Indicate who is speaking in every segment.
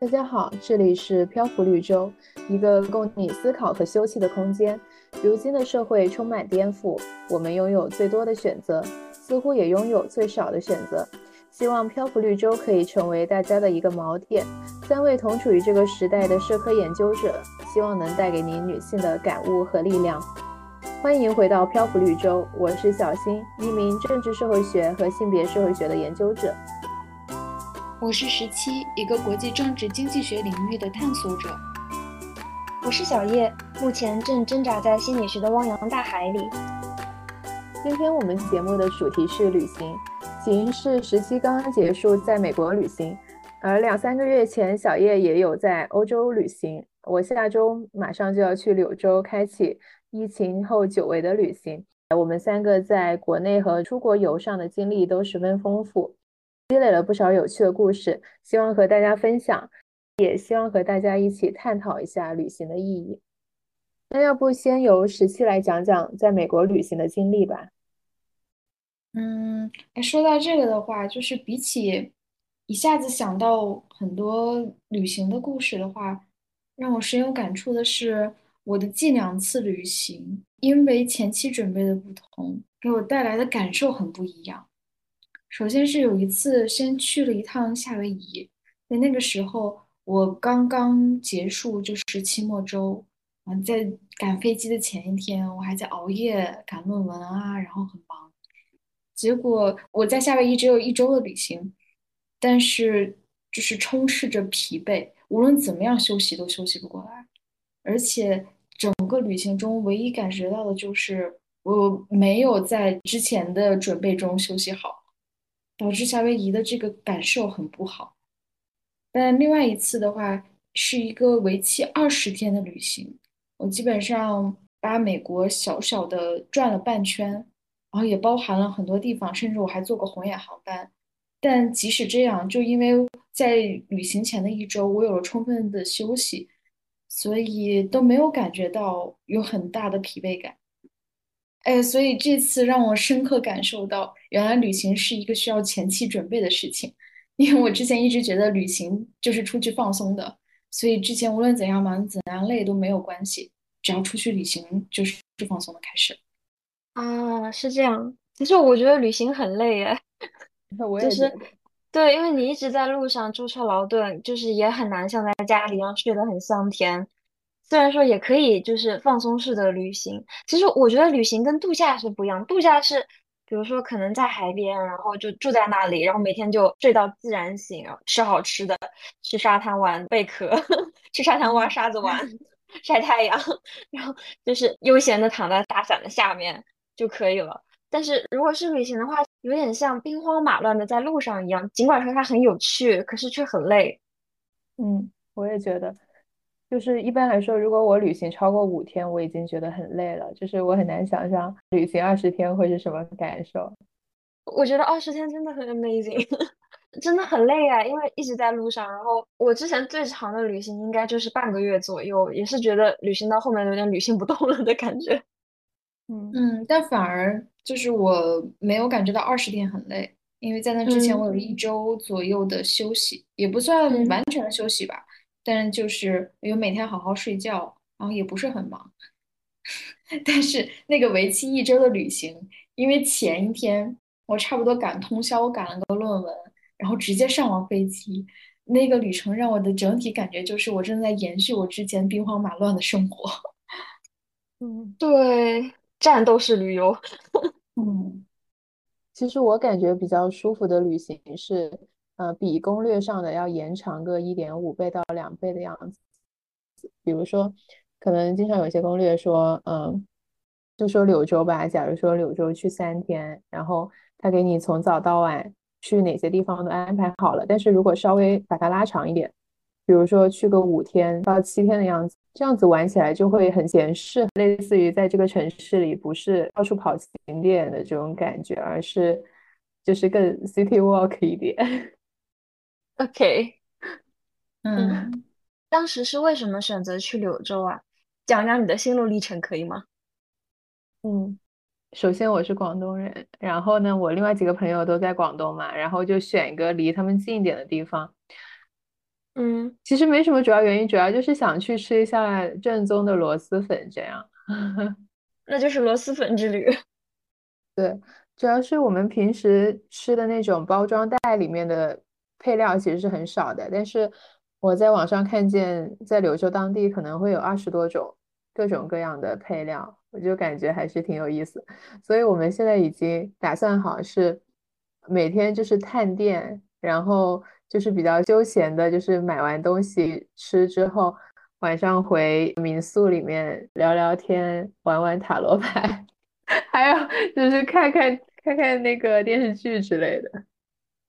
Speaker 1: 大家好，这里是漂浮绿洲，一个供你思考和休憩的空间。如今的社会充满颠覆，我们拥有最多的选择，似乎也拥有最少的选择。希望漂浮绿洲可以成为大家的一个锚点。三位同处于这个时代的社科研究者，希望能带给您女性的感悟和力量。欢迎回到漂浮绿洲，我是小新，一名政治社会学和性别社会学的研究者。
Speaker 2: 我是十七，一个国际政治经济学领域的探索者。
Speaker 3: 我是小叶，目前正挣扎在心理学的汪洋大海里。
Speaker 1: 今天我们节目的主题是旅行。起因是十七刚刚结束在美国旅行，而两三个月前小叶也有在欧洲旅行。我下周马上就要去柳州，开启疫情后久违的旅行。我们三个在国内和出国游上的经历都十分丰富，积累了不少有趣的故事，希望和大家分享，也希望和大家一起探讨一下旅行的意义。那要不先由十七来讲讲在美国旅行的经历吧。
Speaker 2: 嗯，说到这个的话，就是比起一下子想到很多旅行的故事的话，让我深有感触的是我的近两次旅行，因为前期准备的不同，给我带来的感受很不一样。首先是有一次先去了一趟夏威夷，在那个时候我刚刚结束就是期末周，啊，在赶飞机的前一天，我还在熬夜赶论文啊，然后很忙。结果我在夏威夷只有一周的旅行，但是就是充斥着疲惫，无论怎么样休息都休息不过来，而且整个旅行中唯一感觉到的就是我没有在之前的准备中休息好，导致夏威夷的这个感受很不好。但另外一次的话是一个为期二十天的旅行，我基本上把美国小小的转了半圈。然后也包含了很多地方，甚至我还坐过红眼航班。但即使这样，就因为在旅行前的一周，我有了充分的休息，所以都没有感觉到有很大的疲惫感。哎，所以这次让我深刻感受到，原来旅行是一个需要前期准备的事情。因为我之前一直觉得旅行就是出去放松的，所以之前无论怎样忙、怎样累都没有关系，只要出去旅行就是放松的开始。
Speaker 3: 啊，是这样。其实我觉得旅行很累哎，就是对，因为你一直在路上舟车劳顿，就是也很难像在家里一样睡得很香甜。虽然说也可以就是放松式的旅行，其实我觉得旅行跟度假是不一样。度假是比如说可能在海边，然后就住在那里，然后每天就睡到自然醒，吃好吃的，去沙滩玩贝壳，去沙滩挖沙子玩，晒太阳，然后就是悠闲的躺在大伞的下面。就可以了。但是如果是旅行的话，有点像兵荒马乱的在路上一样。尽管说它很有趣，可是却很累。
Speaker 1: 嗯，我也觉得，就是一般来说，如果我旅行超过五天，我已经觉得很累了。就是我很难想象旅行二十天会是什么感受。
Speaker 3: 我觉得二十天真的很 amazing，真的很累啊，因为一直在路上。然后我之前最长的旅行应该就是半个月左右，也是觉得旅行到后面有点旅行不动了的感觉。
Speaker 2: 嗯嗯，但反而就是我没有感觉到二十天很累，因为在那之前我有一周左右的休息，也不算完全的休息吧，但就是有每天好好睡觉，然后也不是很忙。但是那个为期一周的旅行，因为前一天我差不多赶通宵，我赶了个论文，然后直接上了飞机，那个旅程让我的整体感觉就是我正在延续我之前兵荒马乱的生活。
Speaker 3: 嗯，对。战斗式旅游，
Speaker 1: 嗯，其实我感觉比较舒服的旅行是，呃，比攻略上的要延长个一点五倍到两倍的样子。比如说，可能经常有些攻略说，嗯，就说柳州吧，假如说柳州去三天，然后他给你从早到晚去哪些地方都安排好了，但是如果稍微把它拉长一点。比如说去个五天到七天的样子，这样子玩起来就会很闲适，类似于在这个城市里不是到处跑景点的这种感觉，而是就是更 city walk 一点。
Speaker 3: OK，嗯，当时是为什么选择去柳州啊？讲讲你的心路历程可以吗？
Speaker 1: 嗯，首先我是广东人，然后呢，我另外几个朋友都在广东嘛，然后就选一个离他们近一点的地方。
Speaker 3: 嗯，
Speaker 1: 其实没什么主要原因，主要就是想去吃一下正宗的螺蛳粉，这样。
Speaker 3: 那就是螺蛳粉之旅。
Speaker 1: 对，主要是我们平时吃的那种包装袋里面的配料其实是很少的，但是我在网上看见，在柳州当地可能会有二十多种各种各样的配料，我就感觉还是挺有意思。所以我们现在已经打算好是每天就是探店，然后就是比较休闲的，就是买完东西吃之后，晚上回民宿里面聊聊天，玩玩塔罗牌。还有就是看看看看那个电视剧之类的，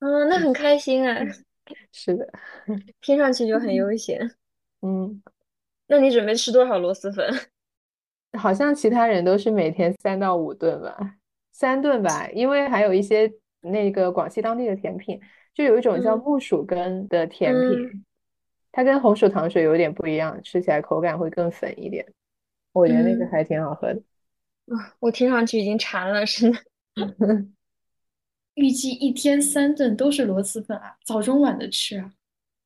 Speaker 3: 嗯，那很开心啊。
Speaker 1: 是的，
Speaker 3: 听上去就很悠闲。
Speaker 1: 嗯，
Speaker 3: 那你准备吃多少螺蛳粉？
Speaker 1: 好像其他人都是每天三到五顿吧，三顿吧，因为还有一些那个广西当地的甜品，就有一种叫木薯根的甜品，它跟红薯糖水有点不一样，吃起来口感会更粉一点，我觉得那个还挺好喝的。
Speaker 3: 啊，我听上去已经馋了，是的。
Speaker 2: 预计一天三顿都是螺蛳粉啊，早中晚的吃啊。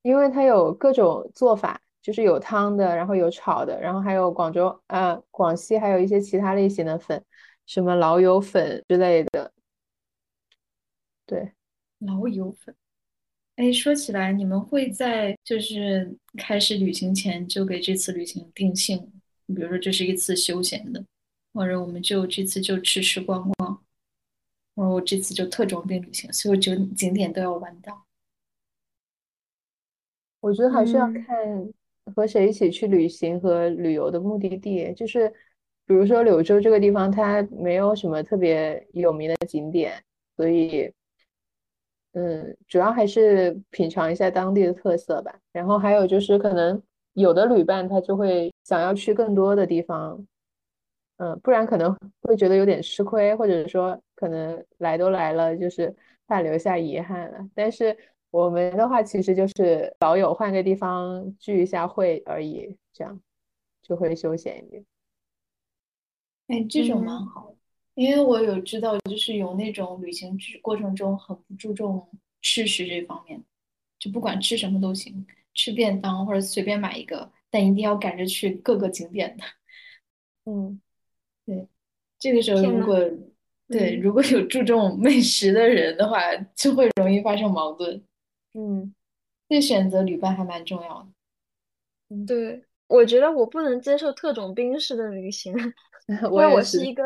Speaker 1: 因为它有各种做法，就是有汤的，然后有炒的，然后还有广州啊、广西还有一些其他类型的粉，什么老友粉之类的。对，
Speaker 2: 老友粉。哎，说起来，你们会在就是开始旅行前就给这次旅行定性，比如说这是一次休闲的。或者我们就这次就吃吃逛逛，或者我这次就特种兵旅行，所有景景点都要玩到。
Speaker 1: 我觉得还是要看和谁一起去旅行和旅游的目的地。就是比如说柳州这个地方，它没有什么特别有名的景点，所以嗯，主要还是品尝一下当地的特色吧。然后还有就是可能有的旅伴他就会想要去更多的地方。嗯，不然可能会觉得有点吃亏，或者说可能来都来了，就是怕留下遗憾了。但是我们的话，其实就是老友换个地方聚一下会而已，这样就会休闲一点。
Speaker 2: 哎，这种蛮好，因为我有知道，就是有那种旅行过程中很不注重吃食这方面，就不管吃什么都行，吃便当或者随便买一个，但一定要赶着去各个景点的。
Speaker 1: 嗯。
Speaker 2: 对，这个时候如果对如果有注重美食的人的话，就会容易发生矛盾。
Speaker 1: 嗯，
Speaker 2: 这选择旅伴还蛮重要的。
Speaker 3: 嗯，对，我觉得我不能接受特种兵式的旅行，因为我是一个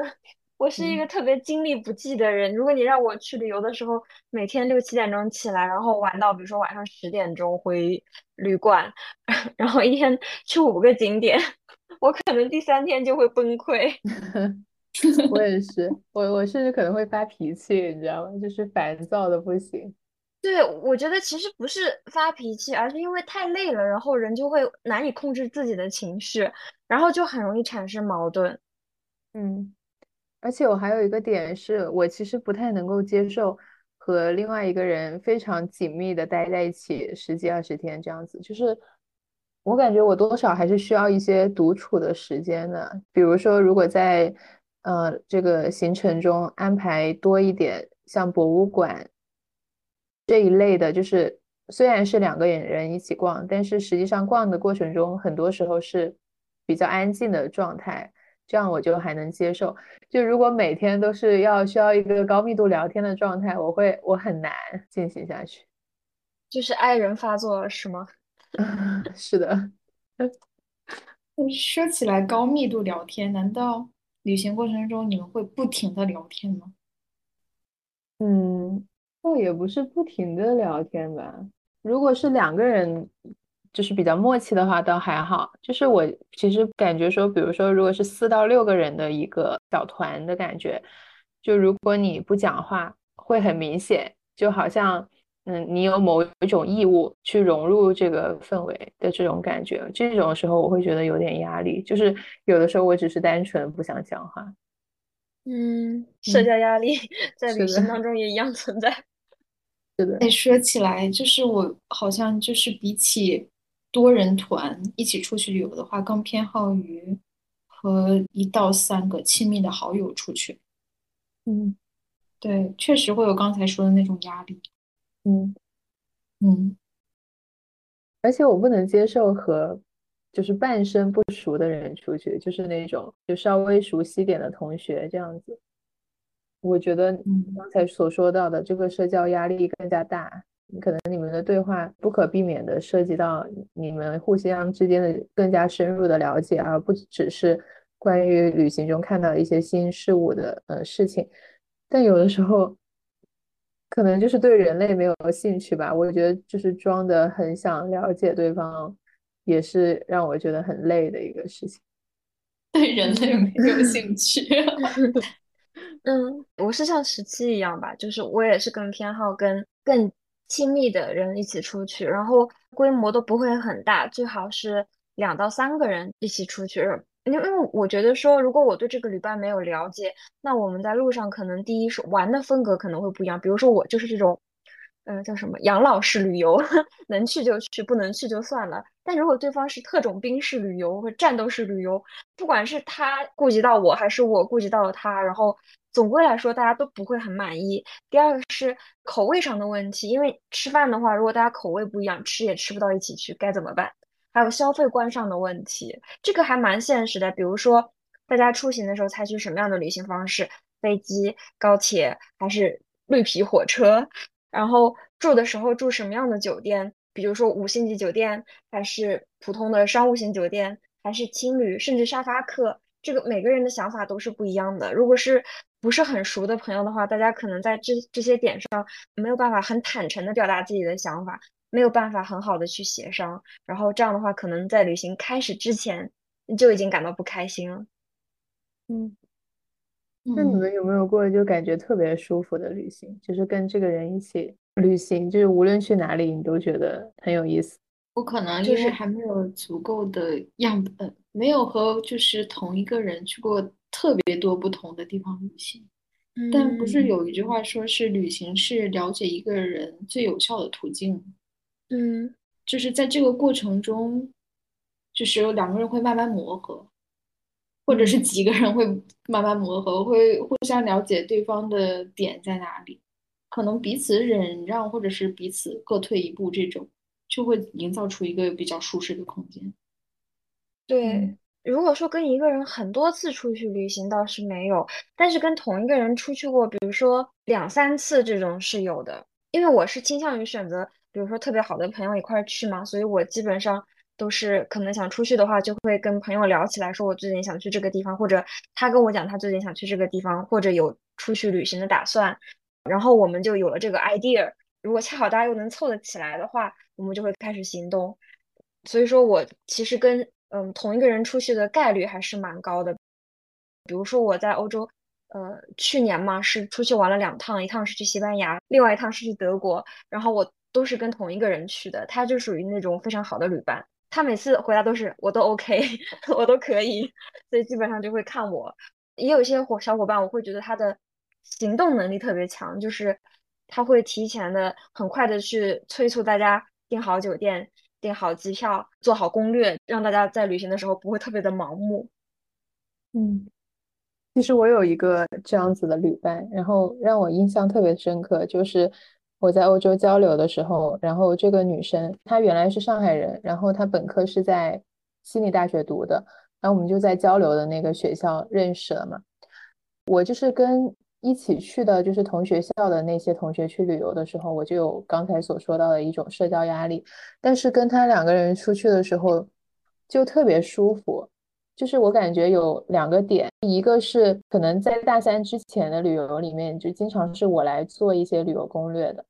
Speaker 3: 我是一个特别精力不济的人。如果你让我去旅游的时候，每天六七点钟起来，然后玩到比如说晚上十点钟回旅馆，然后一天去五个景点。我可能第三天就会崩溃。
Speaker 1: 我也是，我我甚至可能会发脾气，你知道吗？就是烦躁的不行。
Speaker 3: 对，我觉得其实不是发脾气，而是因为太累了，然后人就会难以控制自己的情绪，然后就很容易产生矛盾。
Speaker 1: 嗯，而且我还有一个点是，我其实不太能够接受和另外一个人非常紧密的待在一起十几二十天这样子，就是。我感觉我多少还是需要一些独处的时间的。比如说，如果在呃这个行程中安排多一点像博物馆这一类的，就是虽然是两个人一起逛，但是实际上逛的过程中很多时候是比较安静的状态，这样我就还能接受。就如果每天都是要需要一个高密度聊天的状态，我会我很难进行下去。
Speaker 3: 就是爱人发作了是吗？
Speaker 1: 是的，
Speaker 2: 说起来高密度聊天，难道旅行过程中你们会不停的聊天吗？
Speaker 1: 嗯，倒也不是不停的聊天吧。如果是两个人，就是比较默契的话，倒还好。就是我其实感觉说，比如说，如果是四到六个人的一个小团的感觉，就如果你不讲话，会很明显，就好像。嗯，你有某一种义务去融入这个氛围的这种感觉，这种时候我会觉得有点压力。就是有的时候我只是单纯不想讲话。
Speaker 3: 嗯，社交压力 在旅行当中也一样存在。
Speaker 1: 是的。
Speaker 2: 哎，说起来，就是我好像就是比起多人团一起出去旅游的话，更偏好于和一到三个亲密的好友出去。
Speaker 1: 嗯，
Speaker 2: 对，确实会有刚才说的那种压力。
Speaker 1: 嗯
Speaker 2: 嗯，
Speaker 1: 而且我不能接受和就是半生不熟的人出去，就是那种就稍微熟悉点的同学这样子。我觉得刚才所说到的这个社交压力更加大，可能你们的对话不可避免的涉及到你们互相之间的更加深入的了解，而不只是关于旅行中看到一些新事物的呃事情。但有的时候，可能就是对人类没有兴趣吧。我觉得就是装的很想了解对方，也是让我觉得很累的一个事情。
Speaker 2: 对人类没有兴趣。
Speaker 3: 嗯，我是像十七一样吧，就是我也是更偏好跟更亲密的人一起出去，然后规模都不会很大，最好是两到三个人一起出去。因为我觉得说，如果我对这个旅伴没有了解，那我们在路上可能第一是玩的风格可能会不一样。比如说我就是这种。嗯，叫什么养老式旅游，能去就去，不能去就算了。但如果对方是特种兵式旅游或战斗式旅游，不管是他顾及到我，还是我顾及到了他，然后总归来说大家都不会很满意。第二个是口味上的问题，因为吃饭的话，如果大家口味不一样，吃也吃不到一起去，该怎么办？还有消费观上的问题，这个还蛮现实的。比如说大家出行的时候采取什么样的旅行方式？飞机、高铁还是绿皮火车？然后住的时候住什么样的酒店？比如说五星级酒店，还是普通的商务型酒店，还是青旅，甚至沙发客？这个每个人的想法都是不一样的。如果是不是很熟的朋友的话，大家可能在这这些点上没有办法很坦诚的表达自己的想法，没有办法很好的去协商。然后这样的话，可能在旅行开始之前就已经感到不开心了。
Speaker 1: 嗯。那你们有没有过就感觉特别舒服的旅行？就是跟这个人一起旅行，就是无论去哪里，你都觉得很有意思。
Speaker 2: 我可能就是还没有足够的样本，没有和就是同一个人去过特别多不同的地方旅行。但不是有一句话说是旅行是了解一个人最有效的途径？
Speaker 3: 嗯，
Speaker 2: 就是在这个过程中，就是有两个人会慢慢磨合。或者是几个人会慢慢磨合，会互相了解对方的点在哪里，可能彼此忍让，或者是彼此各退一步，这种就会营造出一个比较舒适的空间。
Speaker 3: 对，如果说跟一个人很多次出去旅行倒是没有，但是跟同一个人出去过，比如说两三次这种是有的。因为我是倾向于选择，比如说特别好的朋友一块儿去嘛，所以我基本上。都是可能想出去的话，就会跟朋友聊起来，说我最近想去这个地方，或者他跟我讲他最近想去这个地方，或者有出去旅行的打算，然后我们就有了这个 idea。如果恰好大家又能凑得起来的话，我们就会开始行动。所以说我其实跟嗯同一个人出去的概率还是蛮高的。比如说我在欧洲，呃，去年嘛是出去玩了两趟，一趟是去西班牙，另外一趟是去德国，然后我都是跟同一个人去的，他就属于那种非常好的旅伴。他每次回答都是我都 OK，我都可以，所以基本上就会看我。也有一些伙小伙伴，我会觉得他的行动能力特别强，就是他会提前的很快的去催促大家订好酒店、订好机票、做好攻略，让大家在旅行的时候不会特别的盲目。
Speaker 1: 嗯，其实我有一个这样子的旅伴，然后让我印象特别深刻，就是。我在欧洲交流的时候，然后这个女生她原来是上海人，然后她本科是在悉尼大学读的，然后我们就在交流的那个学校认识了嘛。我就是跟一起去的，就是同学校的那些同学去旅游的时候，我就有刚才所说到的一种社交压力，但是跟他两个人出去的时候就特别舒服。就是我感觉有两个点，一个是可能在大三之前的旅游里面，就经常是我来做一些旅游攻略的。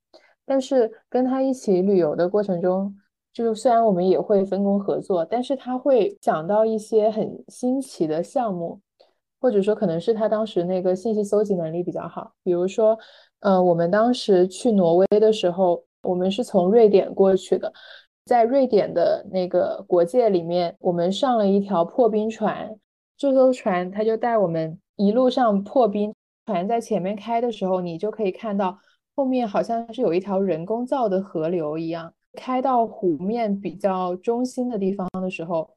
Speaker 1: 但是跟他一起旅游的过程中，就是虽然我们也会分工合作，但是他会讲到一些很新奇的项目，或者说可能是他当时那个信息搜集能力比较好。比如说，嗯，我们当时去挪威的时候，我们是从瑞典过去的。在瑞典的那个国界里面，我们上了一条破冰船。这艘船它就带我们一路上破冰。船在前面开的时候，你就可以看到后面好像是有一条人工造的河流一样。开到湖面比较中心的地方的时候，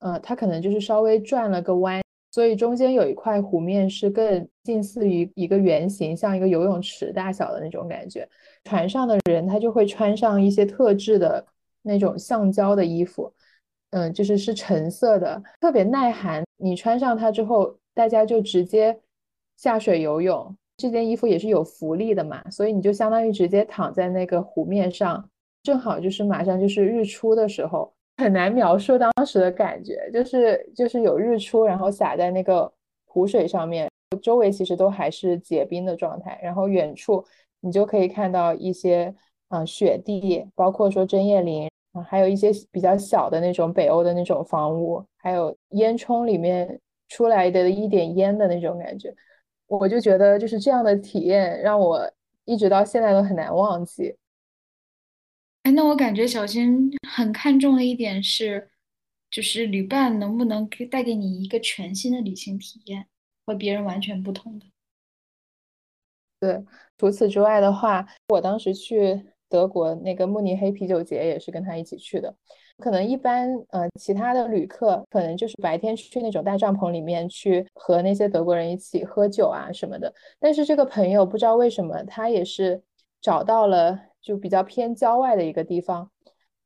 Speaker 1: 呃，它可能就是稍微转了个弯，所以中间有一块湖面是更近似于一个圆形，像一个游泳池大小的那种感觉。船上的人他就会穿上一些特制的。那种橡胶的衣服，嗯，就是是橙色的，特别耐寒。你穿上它之后，大家就直接下水游泳。这件衣服也是有浮力的嘛，所以你就相当于直接躺在那个湖面上，正好就是马上就是日出的时候，很难描述当时的感觉，就是就是有日出，然后洒在那个湖水上面，周围其实都还是结冰的状态，然后远处你就可以看到一些啊雪地，包括说针叶林啊，还有一些比较小的那种北欧的那种房屋，还有烟囱里面出来的一点烟的那种感觉。我就觉得就是这样的体验让我一直到现在都很难忘记。
Speaker 2: 哎，那我感觉小新很看重的一点是，就是旅伴能不能给带给你一个全新的旅行体验，和别人完全不同的。
Speaker 1: 对，除此之外的话，我当时去德国那个慕尼黑啤酒节也是跟他一起去的。可能一般，呃，其他的旅客可能就是白天去那种大帐篷里面去和那些德国人一起喝酒啊什么的。但是这个朋友不知道为什么，他也是找到了就比较偏郊外的一个地方，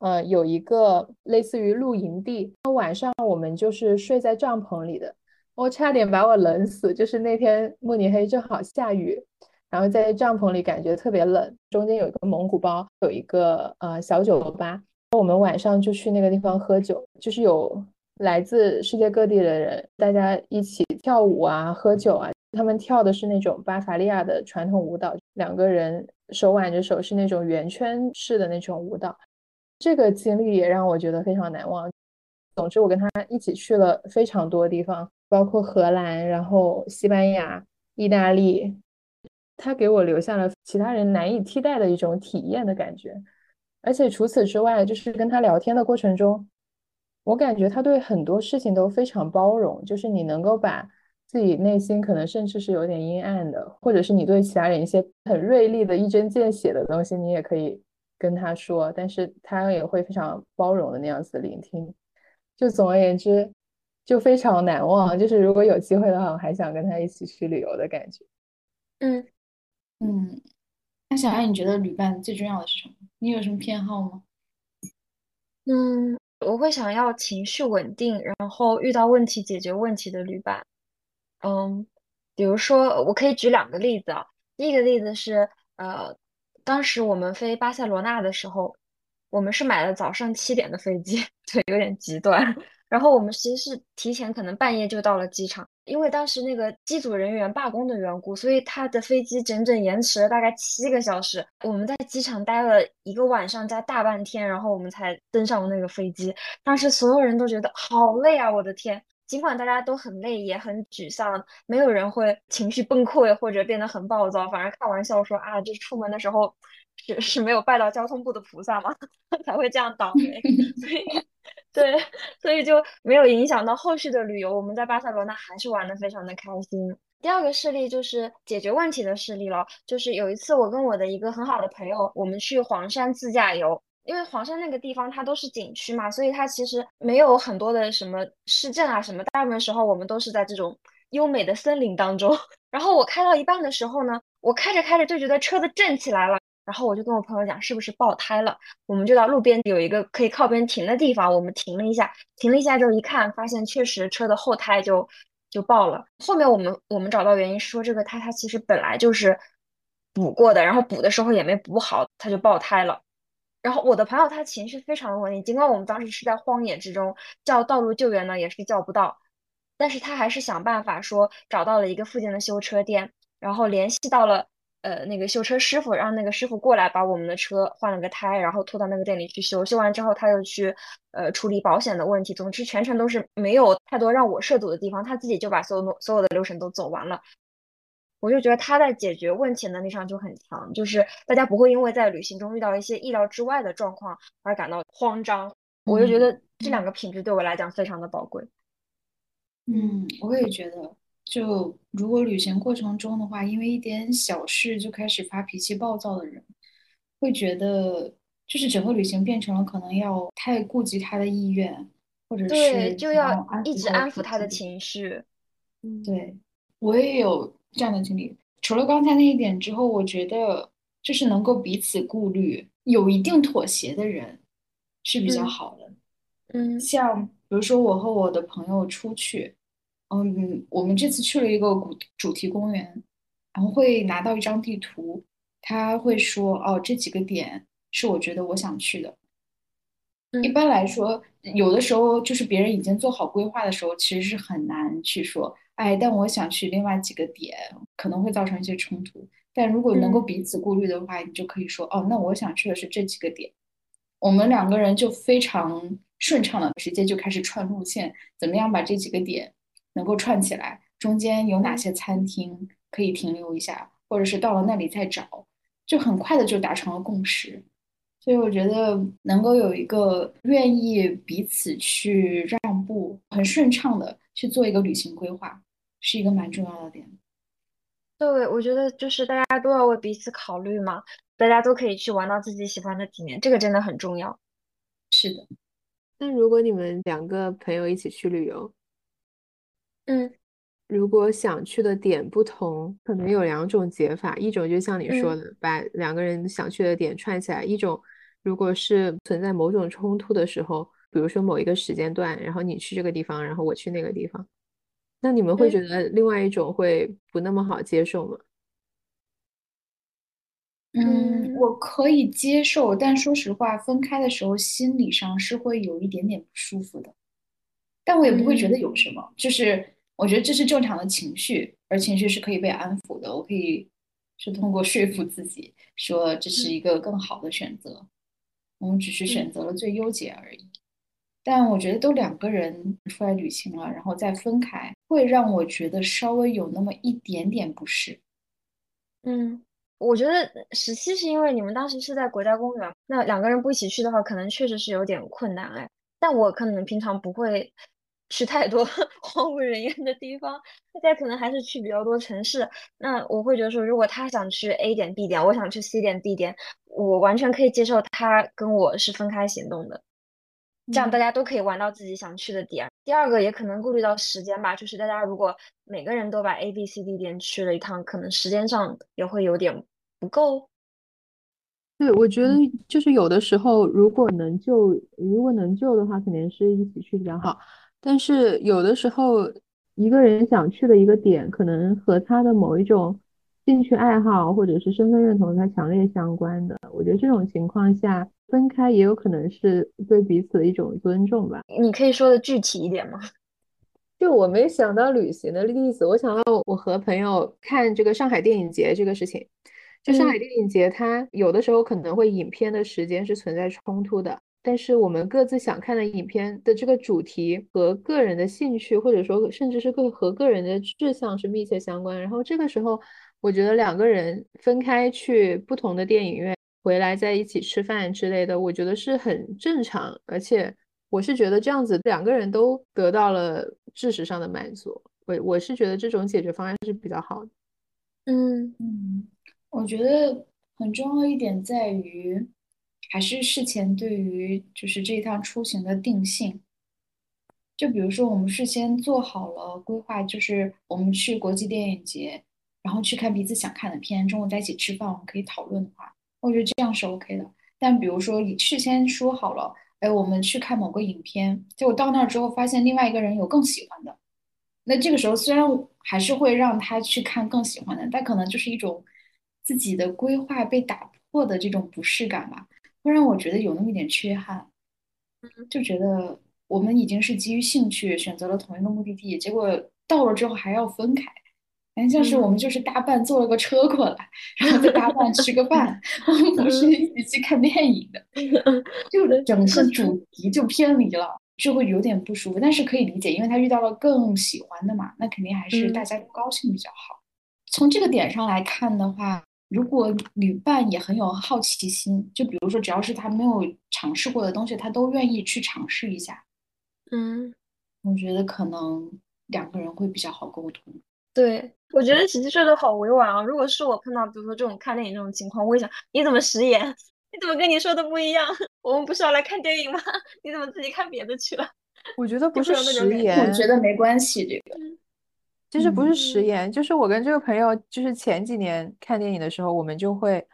Speaker 1: 呃，有一个类似于露营地。晚上我们就是睡在帐篷里的，我差点把我冷死。就是那天慕尼黑正好下雨，然后在帐篷里感觉特别冷。中间有一个蒙古包，有一个呃小酒吧。我们晚上就去那个地方喝酒，就是有来自世界各地的人，大家一起跳舞啊、喝酒啊。他们跳的是那种巴伐利亚的传统舞蹈，两个人手挽着手，是那种圆圈式的那种舞蹈。这个经历也让我觉得非常难忘。总之，我跟他一起去了非常多地方，包括荷兰、然后西班牙、意大利。他给我留下了其他人难以替代的一种体验的感觉。而且除此之外，就是跟他聊天的过程中，我感觉他对很多事情都非常包容。就是你能够把自己内心可能甚至是有点阴暗的，或者是你对其他人一些很锐利的一针见血的东西，你也可以跟他说，但是他也会非常包容的那样子聆听。就总而言之，就非常难忘。就是如果有机会的话，我还想跟他一起去旅游的感觉。
Speaker 2: 嗯嗯。那小爱，你觉得旅伴最重要的是什么？你有什么偏好吗？
Speaker 3: 嗯，我会想要情绪稳定，然后遇到问题解决问题的旅伴。嗯，比如说，我可以举两个例子啊。第一个例子是，呃，当时我们飞巴塞罗那的时候，我们是买了早上七点的飞机，对，有点极端。然后我们其实是提前可能半夜就到了机场，因为当时那个机组人员罢工的缘故，所以他的飞机整整延迟了大概七个小时。我们在机场待了一个晚上加大半天，然后我们才登上那个飞机。当时所有人都觉得好累啊！我的天，尽管大家都很累，也很沮丧，没有人会情绪崩溃或者变得很暴躁，反而开玩笑说啊，这出门的时候是是没有拜到交通部的菩萨吗？才会这样倒霉。所以。对，所以就没有影响到后续的旅游。我们在巴塞罗那还是玩的非常的开心。第二个事例就是解决问题的事例了，就是有一次我跟我的一个很好的朋友，我们去黄山自驾游。因为黄山那个地方它都是景区嘛，所以它其实没有很多的什么市镇啊什么。大部分时候我们都是在这种优美的森林当中。然后我开到一半的时候呢，我开着开着就觉得车子震起来了。然后我就跟我朋友讲，是不是爆胎了？我们就到路边有一个可以靠边停的地方，我们停了一下，停了一下之后一看，发现确实车的后胎就就爆了。后面我们我们找到原因是说，这个胎它其实本来就是补过的，然后补的时候也没补好，它就爆胎了。然后我的朋友他情绪非常的稳定，尽管我们当时是在荒野之中，叫道路救援呢也是叫不到，但是他还是想办法说找到了一个附近的修车店，然后联系到了。呃，那个修车师傅让那个师傅过来把我们的车换了个胎，然后拖到那个店里去修。修完之后，他又去呃处理保险的问题。总之，全程都是没有太多让我涉足的地方，他自己就把所有所有的流程都走完了。我就觉得他在解决问题能力上就很强，就是大家不会因为在旅行中遇到一些意料之外的状况而感到慌张。我就觉得这两个品质对我来讲非常的宝贵。
Speaker 2: 嗯，我也觉得。就如果旅行过程中的话，因为一点小事就开始发脾气、暴躁的人，会觉得就是整个旅行变成了可能要太顾及他的意愿，或者是
Speaker 3: 就要一直安抚他的情绪。
Speaker 2: 嗯对我也有这样的经历。除了刚才那一点之后，我觉得就是能够彼此顾虑、有一定妥协的人，是比较好的。
Speaker 3: 嗯，
Speaker 2: 像比如说我和我的朋友出去，嗯，我们这次去了一个古主题公园，然后会拿到一张地图，他会说哦，这几个点是我觉得我想去的。一般来说，有的时候就是别人已经做好规划的时候，其实是很难去说，哎，但我想去另外几个点，可能会造成一些冲突。但如果能够彼此顾虑的话，你就可以说，哦，那我想去的是这几个点，我们两个人就非常顺畅的直接就开始串路线，怎么样把这几个点能够串起来？中间有哪些餐厅可以停留一下，或者是到了那里再找，就很快的就达成了共识。所以我觉得能够有一个愿意彼此去让步，很顺畅的去做一个旅行规划，是一个蛮重要的点。
Speaker 3: 对，我觉得就是大家都要为彼此考虑嘛，大家都可以去玩到自己喜欢的体验，这个真的很重要。
Speaker 2: 是的。
Speaker 1: 那如果你们两个朋友一起去旅游，
Speaker 3: 嗯，
Speaker 1: 如果想去的点不同，可能有两种解法，一种就像你说的，把两个人想去的点串起来；一种。如果是存在某种冲突的时候，比如说某一个时间段，然后你去这个地方，然后我去那个地方，那你们会觉得另外一种会不那么好接受吗？
Speaker 2: 嗯，我可以接受，但说实话，分开的时候心理上是会有一点点不舒服的，但我也不会觉得有什么，就是我觉得这是正常的情绪，而情绪是可以被安抚的，我可以是通过说服自己说这是一个更好的选择。我们只是选择了最优解而已，但我觉得都两个人出来旅行了，然后再分开，会让我觉得稍微有那么一点点不适。
Speaker 3: 嗯，我觉得十七是因为你们当时是在国家公园，那两个人不一起去的话，可能确实是有点困难哎。但我可能平常不会去太多 荒无人烟的地方，大家可能还是去比较多城市。那我会觉得说，如果他想去 A 点 B 点，我想去 C 点 D 点。我完全可以接受他跟我是分开行动的，这样大家都可以玩到自己想去的点。第二个也可能顾虑到时间吧，就是大家如果每个人都把 A、B、C、D 点去了一趟，可能时间上也会有点不够。
Speaker 1: 对，我觉得就是有的时候，如果能救，如果能就的话，肯定是一起去比较好。但是有的时候，一个人想去的一个点，可能和他的某一种。兴趣爱好或者是身份认同，它强烈相关的。我觉得这种情况下分开也有可能是对彼此的一种尊重吧。
Speaker 3: 你可以说的具体一点吗？
Speaker 1: 就我没想到旅行的例子，我想到我和朋友看这个上海电影节这个事情。就上海电影节，它有的时候可能会影片的时间是存在冲突的，但是我们各自想看的影片的这个主题和个人的兴趣，或者说甚至是个和个人的志向是密切相关。然后这个时候。我觉得两个人分开去不同的电影院，回来在一起吃饭之类的，我觉得是很正常，而且我是觉得这样子两个人都得到了知识上的满足，我我是觉得这种解决方案是比较好的。
Speaker 3: 嗯
Speaker 2: 嗯，我觉得很重要一点在于，还是事前对于就是这一趟出行的定性，就比如说我们事先做好了规划，就是我们去国际电影节。然后去看彼此想看的片，中午在一起吃饭，我们可以讨论的话，我觉得这样是 OK 的。但比如说，你事先说好了，哎，我们去看某个影片，结果到那儿之后发现另外一个人有更喜欢的，那这个时候虽然还是会让他去看更喜欢的，但可能就是一种自己的规划被打破的这种不适感吧，会让我觉得有那么一点缺憾，就觉得我们已经是基于兴趣选择了同一个目的地，结果到了之后还要分开。反正像是我们就是搭伴坐了个车过来，然后再搭伴吃个饭，我们不是一起去看电影的，就整个主题就偏离了，就会有点不舒服。但是可以理解，因为他遇到了更喜欢的嘛，那肯定还是大家都高兴比较好。从这个点上来看的话，如果旅伴也很有好奇心，就比如说只要是他没有尝试过的东西，他都愿意去尝试一下。
Speaker 3: 嗯，
Speaker 2: 我觉得可能两个人会比较好沟通。
Speaker 3: 对。我觉得琪琪说的好委婉啊！如果是我碰到，比如说这种看电影这种情况，我会想：你怎么食言？你怎么跟你说的不一样？我们不是要来看电影吗？你怎么自己看别的去了？
Speaker 1: 我觉得不是食言，
Speaker 2: 我觉得没关系。这个
Speaker 1: 其实不是食言，就是我跟这个朋友，就是前几年看电影的时候，我们就会，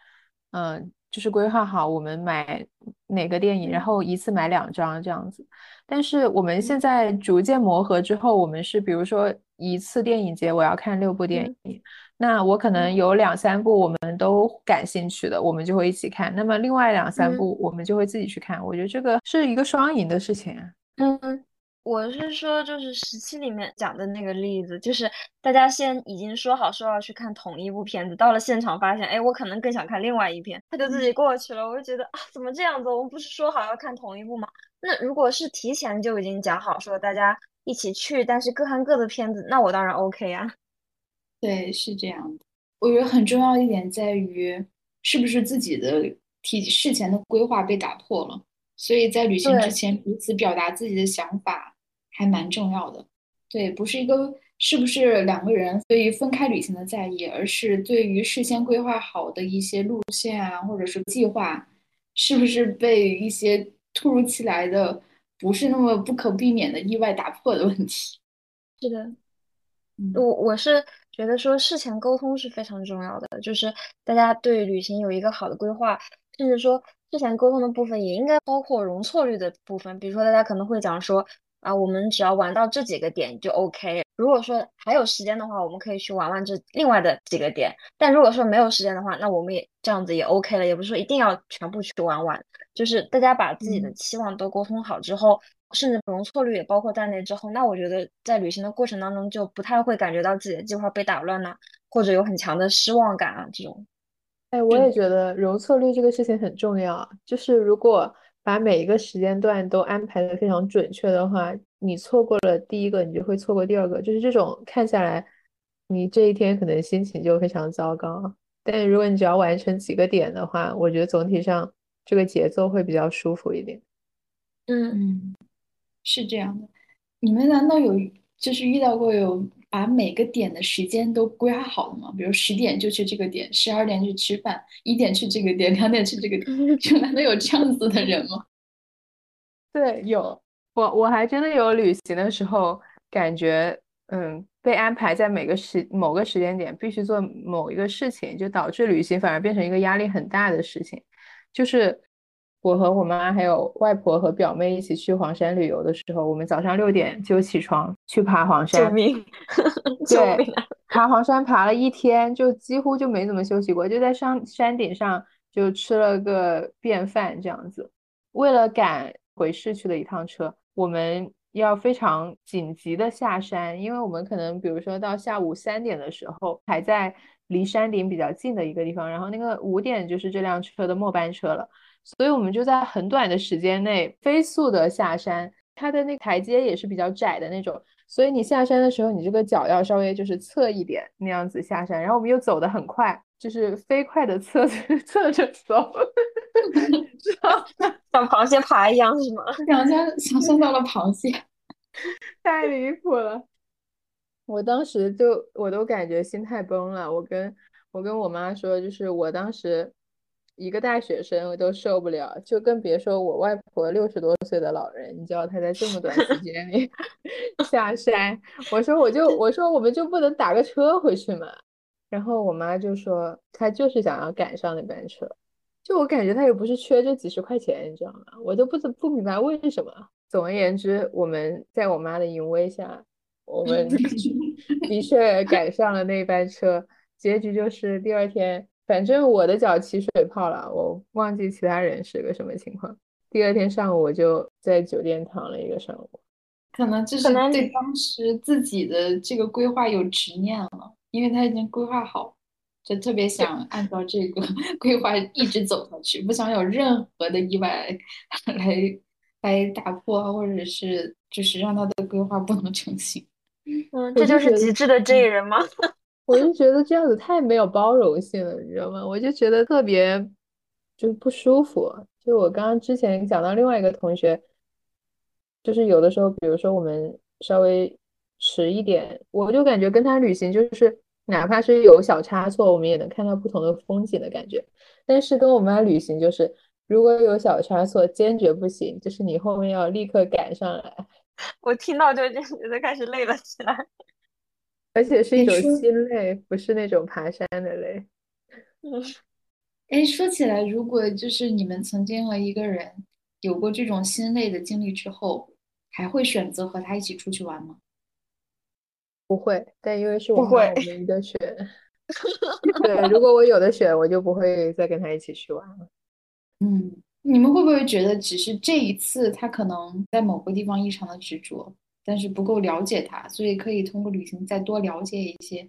Speaker 1: 嗯，就是规划好我们买哪个电影，然后一次买两张这样子。但是我们现在逐渐磨合之后，我们是比如说一次电影节我要看六部电影，那我可能有两三部我们都感兴趣的，我们就会一起看。那么另外两三部我们就会自己去看。我觉得这个是一个双赢的事情。
Speaker 3: 嗯。我是说，就是十七里面讲的那个例子，就是大家先已经说好说要去看同一部片子，到了现场发现，哎，我可能更想看另外一篇，他就自己过去了。我就觉得啊，怎么这样子？我们不是说好要看同一部吗？那如果是提前就已经讲好说大家一起去，但是各看各的片子，那我当然 OK 啊。
Speaker 2: 对，是这样的。我觉得很重要一点在于，是不是自己的提事前的规划被打破了，所以在旅行之前彼此表达自己的想法。还蛮重要的，对，不是一个是不是两个人对于分开旅行的在意，而是对于事先规划好的一些路线啊，或者是计划，是不是被一些突如其来的、不是那么不可避免的意外打破的问题。
Speaker 3: 是的，我我是觉得说事前沟通是非常重要的，就是大家对旅行有一个好的规划，甚至说之前沟通的部分也应该包括容错率的部分，比如说大家可能会讲说。啊，我们只要玩到这几个点就 OK。如果说还有时间的话，我们可以去玩玩这另外的几个点。但如果说没有时间的话，那我们也这样子也 OK 了，也不是说一定要全部去玩完。就是大家把自己的期望都沟通好之后，甚至容错率也包括在内之后，那我觉得在旅行的过程当中就不太会感觉到自己的计划被打乱呐，或者有很强的失望感啊这种。
Speaker 1: 哎，我也觉得容错率这个事情很重要。就是如果。把每一个时间段都安排的非常准确的话，你错过了第一个，你就会错过第二个。就是这种看下来，你这一天可能心情就非常糟糕。但如果你只要完成几个点的话，我觉得总体上这个节奏会比较舒服一点。
Speaker 2: 嗯嗯，是这样的。你们难道有就是遇到过有？把每个点的时间都规划好了吗？比如十点就去这个点，十二点去吃饭，一点去这个点，两点去这个点，就难道有这样子的人吗？
Speaker 1: 对，有我我还真的有旅行的时候，感觉嗯被安排在每个时某个时间点必须做某一个事情，就导致旅行反而变成一个压力很大的事情，就是。我和我妈还有外婆和表妹一起去黄山旅游的时候，我们早上六点就起床去爬黄山。
Speaker 3: 救命！
Speaker 1: 对，爬黄山爬了一天，就几乎就没怎么休息过，就在上山顶上就吃了个便饭这样子。为了赶回市区的一趟车，我们要非常紧急的下山，因为我们可能比如说到下午三点的时候还在离山顶比较近的一个地方，然后那个五点就是这辆车的末班车了。所以我们就在很短的时间内飞速的下山，它的那台阶也是比较窄的那种，所以你下山的时候，你这个脚要稍微就是侧一点那样子下山。然后我们又走得很快，就是飞快的侧 侧着走，
Speaker 3: 像螃蟹爬一样是吗？
Speaker 2: 想象想象到了螃蟹，
Speaker 1: 太离谱了！我当时就我都感觉心态崩了。我跟我跟我妈说，就是我当时。一个大学生我都受不了，就更别说我外婆六十多岁的老人。你知道她在这么短时间里 下山，我说我就我说我们就不能打个车回去嘛？然后我妈就说她就是想要赶上那班车，就我感觉她也不是缺这几十块钱，你知道吗？我都不不不明白为什么。总而言之，我们在我妈的淫威下，我们 的确赶上了那班车，结局就是第二天。反正我的脚起水泡了，我忘记其他人是个什么情况。第二天上午我就在酒店躺了一个上午。
Speaker 2: 可能就是对当时自己的这个规划有执念了，因为他已经规划好，就特别想按照这个 规划一直走下去，不想有任何的意外来来打破，或者是就是让他的规划不能成型。
Speaker 3: 嗯，这就是极致的 J 人吗？
Speaker 1: 我就觉得这样子太没有包容性了，你知道吗？我就觉得特别就不舒服。就我刚刚之前讲到另外一个同学，就是有的时候，比如说我们稍微迟一点，我就感觉跟他旅行就是哪怕是有小差错，我们也能看到不同的风景的感觉。但是跟我妈旅行就是如果有小差错，坚决不行，就是你后面要立刻赶上来。
Speaker 3: 我听到就就觉得开始累了起来。
Speaker 1: 而且是一种心累，不是那种爬山的累。
Speaker 2: 哎，说起来，如果就是你们曾经和一个人有过这种心累的经历之后，还会选择和他一起出去玩吗？
Speaker 1: 不会，但因为是我没得选。对，如果我有的选，我就不会再跟他一起去玩了。
Speaker 2: 嗯，你们会不会觉得只是这一次他可能在某个地方异常的执着，但是不够了解他，所以可以通过旅行再多了解一些？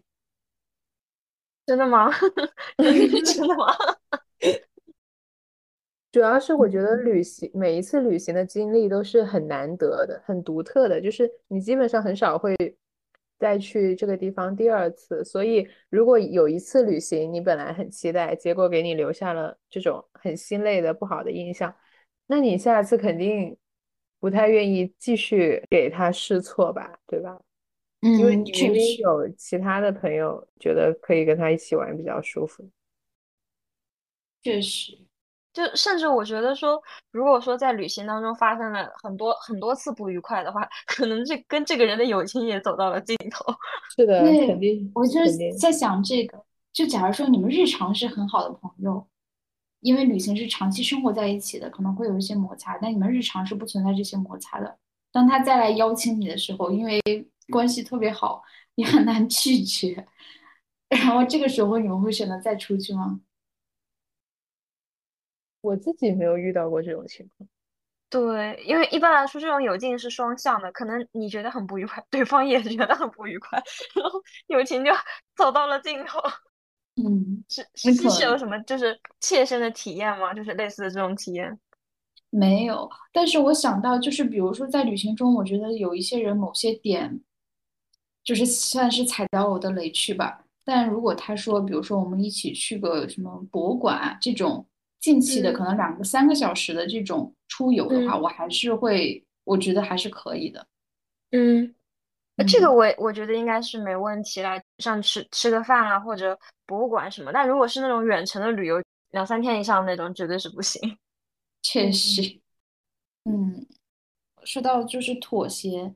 Speaker 3: 真的吗？真的吗？
Speaker 1: 主要是我觉得旅行每一次旅行的经历都是很难得的、很独特的，就是你基本上很少会。再去这个地方第二次，所以如果有一次旅行你本来很期待，结果给你留下了这种很心累的不好的印象，那你下次肯定不太愿意继续给他试错吧，对吧？
Speaker 2: 嗯，
Speaker 1: 因为你明明有其他的朋友觉得可以跟他一起玩比较舒服。
Speaker 2: 确实。
Speaker 3: 就甚至我觉得说，如果说在旅行当中发生了很多很多次不愉快的话，可能这跟这个人的友情也走到了尽头。
Speaker 1: 是的，肯定。
Speaker 2: 我就是在想这个，就假如说你们日常是很好的朋友，因为旅行是长期生活在一起的，可能会有一些摩擦，但你们日常是不存在这些摩擦的。当他再来邀请你的时候，因为关系特别好，你很难拒绝。然后这个时候你们会选择再出去吗？
Speaker 1: 我自己没有遇到过这种情况，
Speaker 3: 对，因为一般来说这种友情是双向的，可能你觉得很不愉快，对方也觉得很不愉快，然后友情就走到了尽头。
Speaker 2: 嗯，
Speaker 3: 是是是有什么就是切身的体验吗？就是类似的这种体验？
Speaker 2: 没有，但是我想到就是比如说在旅行中，我觉得有一些人某些点，就是算是踩到我的雷区吧。但如果他说，比如说我们一起去个什么博物馆这种。近期的可能两个三个小时的这种出游的话，我还是会，我觉得还是可以的。
Speaker 3: 嗯，这个我我觉得应该是没问题啦，像吃吃个饭啊，或者博物馆什么。但如果是那种远程的旅游，两三天以上那种，绝对是不行。
Speaker 2: 确实，嗯，说到就是妥协，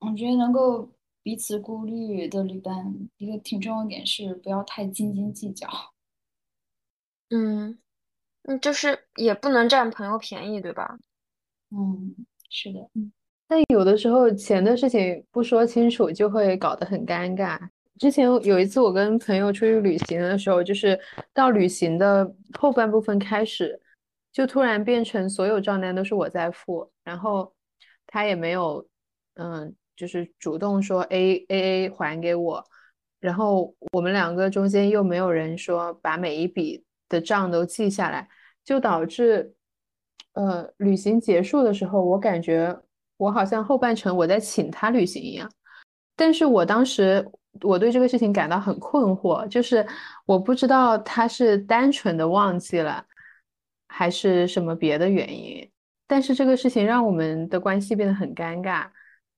Speaker 2: 我觉得能够彼此顾虑的旅伴，一个挺重要的点是不要太斤斤计较。
Speaker 3: 嗯。嗯，就是也不能占朋友便宜，对吧？
Speaker 2: 嗯，是的，
Speaker 1: 嗯。但有的时候钱的事情不说清楚，就会搞得很尴尬。之前有一次我跟朋友出去旅行的时候，就是到旅行的后半部分开始，就突然变成所有账单都是我在付，然后他也没有，嗯，就是主动说 A A A 还给我，然后我们两个中间又没有人说把每一笔。的账都记下来，就导致，呃，旅行结束的时候，我感觉我好像后半程我在请他旅行一样。但是我当时我对这个事情感到很困惑，就是我不知道他是单纯的忘记了，还是什么别的原因。但是这个事情让我们的关系变得很尴尬，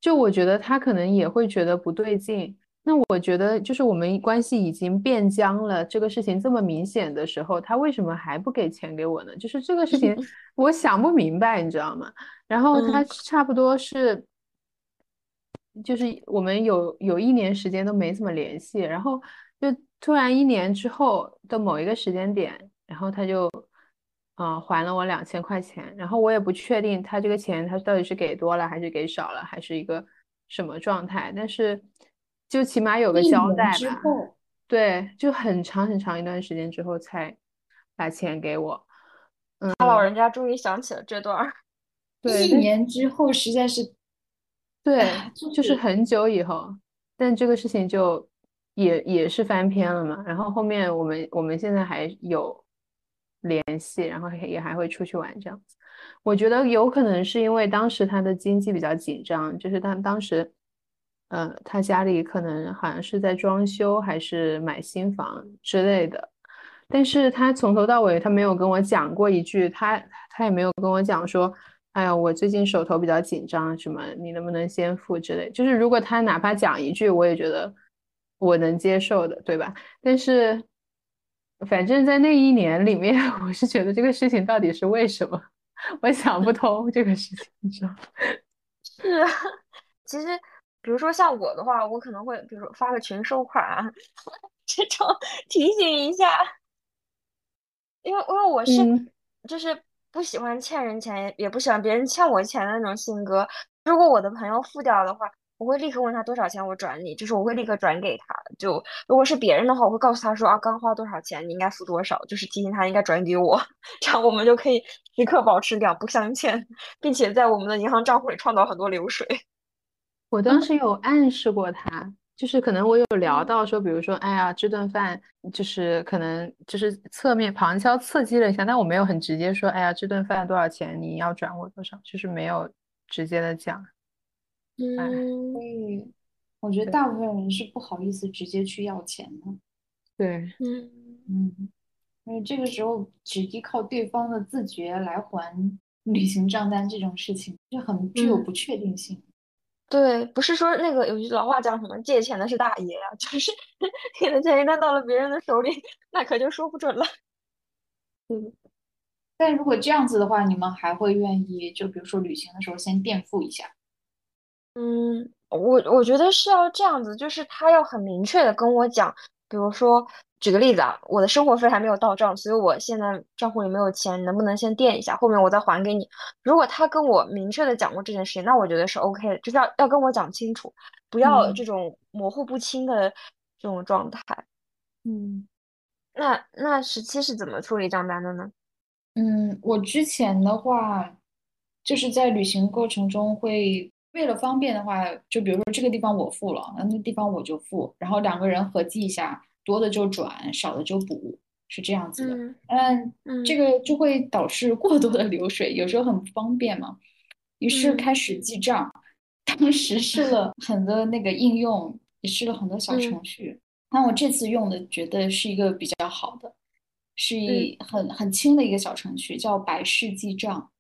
Speaker 1: 就我觉得他可能也会觉得不对劲。那我觉得，就是我们关系已经变僵了，这个事情这么明显的时候，他为什么还不给钱给我呢？就是这个事情，我想不明白，你知道吗？然后他差不多是，就是我们有有一年时间都没怎么联系，然后就突然一年之后的某一个时间点，然后他就，嗯，还了我两千块钱，然后我也不确定他这个钱他到底是给多了还是给少了，还是一个什么状态，但是。就起码有个交代吧，对，就很长很长一段时间之后才把钱给我。嗯，
Speaker 3: 他老人家终于想起了这段儿。
Speaker 1: 对，
Speaker 2: 一年之后实在是，
Speaker 1: 对，就是很久以后，但这个事情就也也是翻篇了嘛。然后后面我们我们现在还有联系，然后也还会出去玩这样子。我觉得有可能是因为当时他的经济比较紧张，就是他当时。呃，他家里可能好像是在装修，还是买新房之类的，但是他从头到尾他没有跟我讲过一句，他他也没有跟我讲说，哎呀，我最近手头比较紧张，什么你能不能先付之类，就是如果他哪怕讲一句，我也觉得我能接受的，对吧？但是反正在那一年里面，我是觉得这个事情到底是为什么，我想不通这个事情，你知道？
Speaker 3: 是啊，其实。比如说像我的话，我可能会比如说发个群收款啊，这种提醒一下。因为因为我是就是不喜欢欠人钱，也不喜欢别人欠我钱的那种性格。如果我的朋友付掉的话，我会立刻问他多少钱，我转你，就是我会立刻转给他。就如果是别人的话，我会告诉他说啊，刚花多少钱，你应该付多少，就是提醒他应该转给我，这样我们就可以时刻保持两不相欠，并且在我们的银行账户里创造很多流水。
Speaker 1: 我当时有暗示过他，就是可能我有聊到说，比如说，哎呀，这顿饭就是可能就是侧面旁敲侧击了一下，但我没有很直接说，哎呀，这顿饭多少钱，你要转我多少，就是没有直接的讲。
Speaker 2: 嗯，所以我觉得大部分人是不好意思直接去要钱的。
Speaker 1: 对，
Speaker 2: 嗯嗯，因为这个时候只依靠对方的自觉来还旅行账单这种事情，就很具有不确定性。
Speaker 3: 对，不是说那个有句老话讲什么借钱的是大爷呀，就是你的钱一旦到了别人的手里，那可就说不准了。
Speaker 2: 嗯，但如果这样子的话，你们还会愿意就比如说旅行的时候先垫付一下？
Speaker 3: 嗯，我我觉得是要这样子，就是他要很明确的跟我讲，比如说举个例子啊，我的生活费还没有到账，所以我现在账户里没有钱，能不能先垫一下，后面我再还给你？如果他跟我明确的讲过这件事情，那我觉得是 OK 的，就是要要跟我讲清楚，不要这种模糊不清的这种状态。
Speaker 2: 嗯，
Speaker 3: 那那十七是怎么处理账单的呢？
Speaker 2: 嗯，我之前的话就是在旅行过程中会。为了方便的话，就比如说这个地方我付了，那那地方我就付，然后两个人合计一下，多的就转，少的就补，是这样子的。嗯，这个就会导致过多的流水，有时候很不方便嘛。于是开始记账，当时试了很多那个应用，也试了很多小程序。那我这次用的觉得是一个比较好的，是一很很轻的一个小程序，叫百事记账。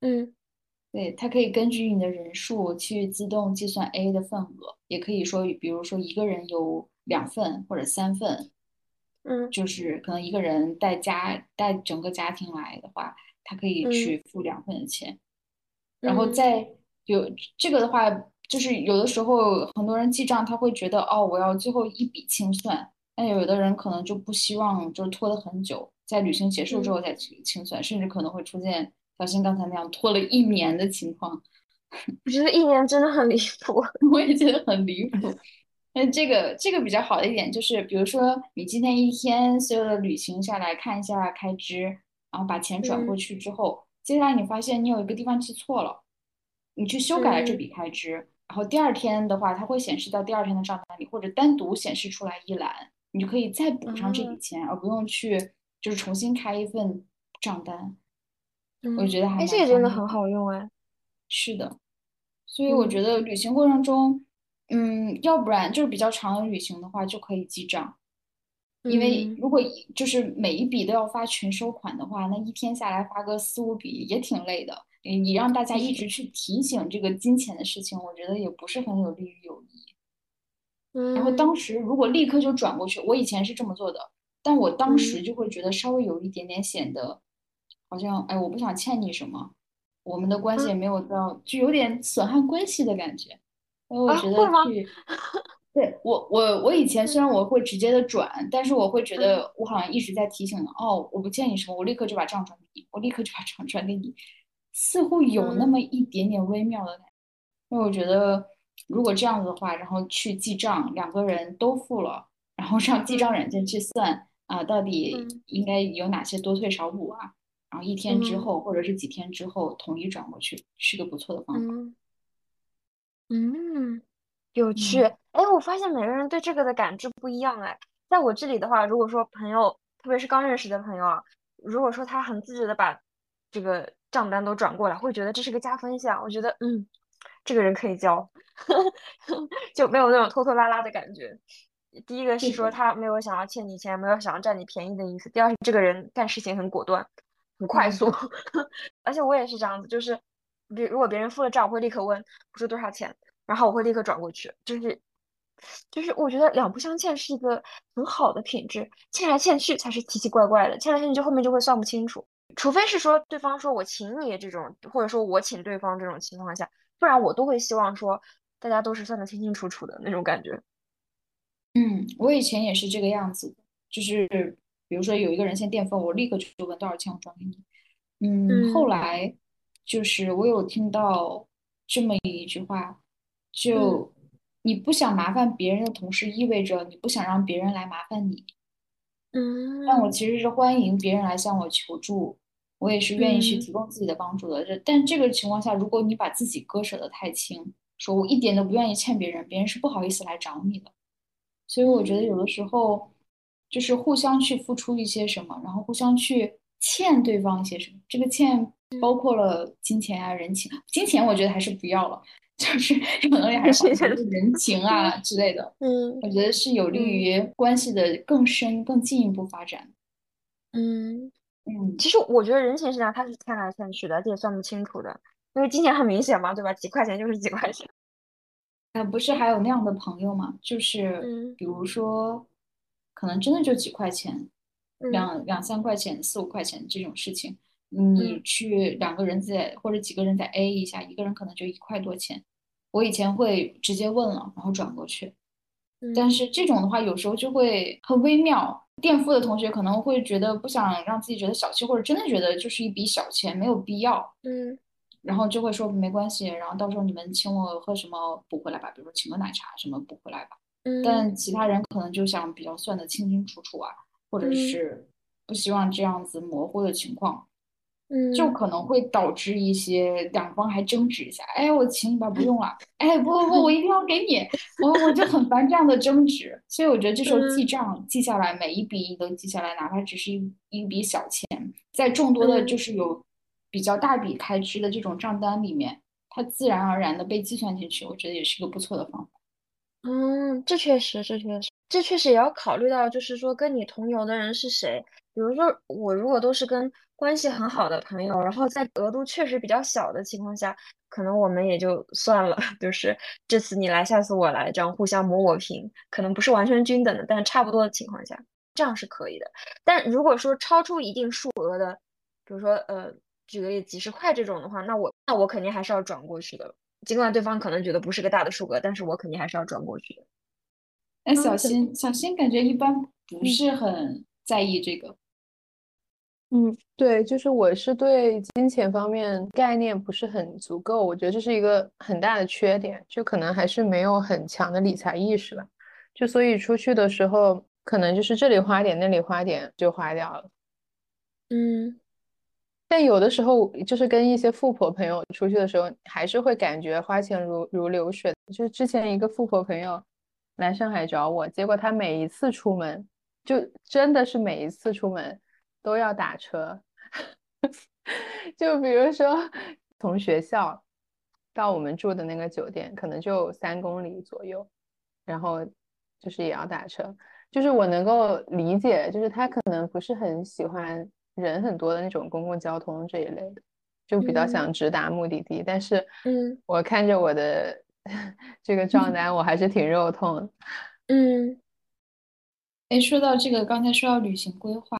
Speaker 3: 嗯。
Speaker 2: 对，它可以根据你的人数去自动计算 A 的份额，也可以说，比如说一个人有两份或者三份，
Speaker 3: 嗯，
Speaker 2: 就是可能一个人带家带整个家庭来的话，他可以去。付两份的钱，然后再有这个的话，就是有的时候很多人记账，他会觉得哦，我要最后一笔清算，但有的人可能就不希望就是拖得很久，在旅行结束之后再去清算，甚至可能会出现。小新刚才那样拖了一年的情况，
Speaker 3: 我觉得一年真的很离谱，
Speaker 2: 我也觉得很离谱。那这个这个比较好的一点就是，比如说你今天一天所有的旅行下来看一下开支，然后把钱转过去之后，接下来你发现你有一个地方记错了，你去修改了这笔开支，然后第二天的话，它会显示到第二天的账单里，或者单独显示出来一栏，你就可以再补上这笔钱，而不用去就是重新开一份账单。我觉得还
Speaker 3: 哎，这个真的很好用哎。
Speaker 2: 是的，所以我觉得旅行过程中，嗯，要不然就是比较长的旅行的话，就可以记账。因为如果就是每一笔都要发全收款的话，那一天下来发个四五笔也挺累的。你让大家一直去提醒这个金钱的事情，我觉得也不是很有利于友谊。然后当时如果立刻就转过去，我以前是这么做的，但我当时就会觉得稍微有一点点显得。好像哎，我不想欠你什么，我们的关系也没有到，就有点损害关系的感觉。因为我觉得去，对我我我以前虽然我会直接的转，但是我会觉得我好像一直在提醒哦，我不欠你什么，我立刻就把账转给你，我立刻就把账转给你，似乎有那么一点点微妙的感觉。因为我觉得如果这样子的话，然后去记账，两个人都付了，然后让记账软件去算啊，到底应该有哪些多退少补啊？然后一天之后，或者是几天之后统一转过去，是个不错的方法。
Speaker 3: 嗯，有趣。哎，我发现每个人对这个的感知不一样。哎，在我这里的话，如果说朋友，特别是刚认识的朋友啊，如果说他很自觉的把这个账单都转过来，会觉得这是个加分项。我觉得，嗯，这个人可以交，就没有那种拖拖拉拉的感觉。第一个是说他没有想要欠你钱，没有想要占你便宜的意思。第二是这个人干事情很果断。很快速，而且我也是这样子，就是，比如果别人付了账，我会立刻问不是多少钱，然后我会立刻转过去，就是，就是我觉得两不相欠是一个很好的品质，欠来欠去才是奇奇怪怪的，欠来欠去就后面就会算不清楚，除非是说对方说我请你这种，或者说我请对方这种情况下，不然我都会希望说大家都是算得清清楚楚的那种感觉。
Speaker 2: 嗯，我以前也是这个样子，就是。比如说有一个人先垫付，我立刻就问多少钱，我转给你。嗯，后来就是我有听到这么一句话，就你不想麻烦别人的同时，意味着你不想让别人来麻烦你。
Speaker 3: 嗯，
Speaker 2: 但我其实是欢迎别人来向我求助，我也是愿意去提供自己的帮助的。这但这个情况下，如果你把自己割舍的太轻，说我一点都不愿意欠别人，别人是不好意思来找你的。所以我觉得有的时候就是互相去付出一些什么，然后互相去欠对方一些什么。这个欠包括了金钱啊、人情。金钱我觉得还是不要了，就是有能力 还是人情啊之类的。
Speaker 3: 嗯，
Speaker 2: 我觉得是有利于关系的更深、更进一步发展。
Speaker 3: 嗯
Speaker 2: 嗯，
Speaker 3: 其实我觉得人情是这样，它是欠来欠去的，这也算不清楚的。因为金钱很明显嘛，对吧？几块钱就是几块钱。
Speaker 2: 呃，不是还有那样的朋友吗？就是比如说，可能真的就几块钱，两两三块钱、四五块钱这种事情，你去两个人在或者几个人在 A 一下，一个人可能就一块多钱。我以前会直接问了，然后转过去。但是这种的话，有时候就会很微妙。垫付的同学可能会觉得不想让自己觉得小气，或者真的觉得就是一笔小钱，没有必要。
Speaker 3: 嗯。
Speaker 2: 然后就会说没关系，然后到时候你们请我喝什么补回来吧，比如说请个奶茶什么补回来吧。
Speaker 3: 嗯。
Speaker 2: 但其他人可能就想比较算得清清楚楚啊，或者是不希望这样子模糊的情况，
Speaker 3: 嗯，
Speaker 2: 就可能会导致一些两方还争执一下。哎，我请你吧，不用了。哎，不不不，我一定要给你。我我就很烦这样的争执，所以我觉得这时候记账记下来，每一笔都记下来，哪怕只是一一笔小钱，在众多的就是有。比较大笔开支的这种账单里面，它自然而然的被计算进去，我觉得也是一个不错的方法。
Speaker 3: 嗯，这确实，这确实，这确实也要考虑到，就是说跟你同游的人是谁。比如说我如果都是跟关系很好的朋友，然后在额度确实比较小的情况下，可能我们也就算了，就是这次你来，下次我来，这样互相磨磨平，可能不是完全均等的，但差不多的情况下，这样是可以的。但如果说超出一定数额的，比如说呃。举个例，几十块这种的话，那我那我肯定还是要转过去的。尽管对方可能觉得不是个大的数额，但是我肯定还是要转过去的。
Speaker 2: 哎，小新，小新感觉一般不是很在意这个。
Speaker 1: 嗯，对，就是我是对金钱方面概念不是很足够，我觉得这是一个很大的缺点，就可能还是没有很强的理财意识吧。就所以出去的时候，可能就是这里花点，那里花点就花掉了。
Speaker 3: 嗯。
Speaker 1: 但有的时候，就是跟一些富婆朋友出去的时候，还是会感觉花钱如如流水。就是之前一个富婆朋友来上海找我，结果他每一次出门，就真的是每一次出门都要打车。就比如说从学校到我们住的那个酒店，可能就三公里左右，然后就是也要打车。就是我能够理解，就是他可能不是很喜欢。人很多的那种公共交通这一类的，就比较想直达目的地。但是，
Speaker 3: 嗯，
Speaker 1: 我看着我的 这个账单，我还是挺肉痛的。
Speaker 3: 嗯，
Speaker 2: 哎，说到这个，刚才说到旅行规划，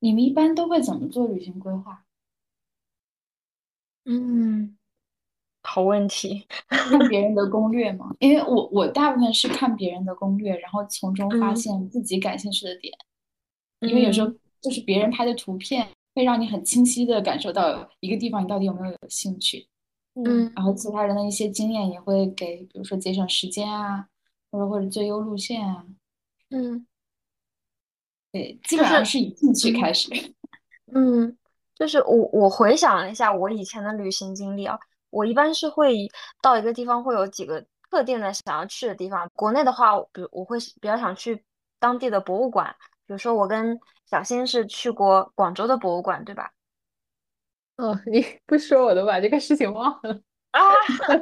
Speaker 2: 你们一般都会怎么做旅行规划？
Speaker 3: 嗯，好问题。
Speaker 2: 看别人的攻略吗？因为我我大部分是看别人的攻略，然后从中发现自己感兴趣的点。因为有时候。就是别人拍的图片，会让你很清晰的感受到一个地方你到底有没有有兴趣，
Speaker 3: 嗯，
Speaker 2: 然后其他人的一些经验也会给，比如说节省时间啊，或者或者最优路线啊，
Speaker 3: 嗯，
Speaker 2: 对，基本上是以兴趣开始，
Speaker 3: 嗯，就是我我回想了一下我以前的旅行经历啊，我一般是会到一个地方会有几个特定的想要去的地方，国内的话，比如我会比较想去当地的博物馆。比如说，我跟小新是去过广州的博物馆，对吧？
Speaker 1: 哦，你不说我都把这个事情忘了
Speaker 3: 啊！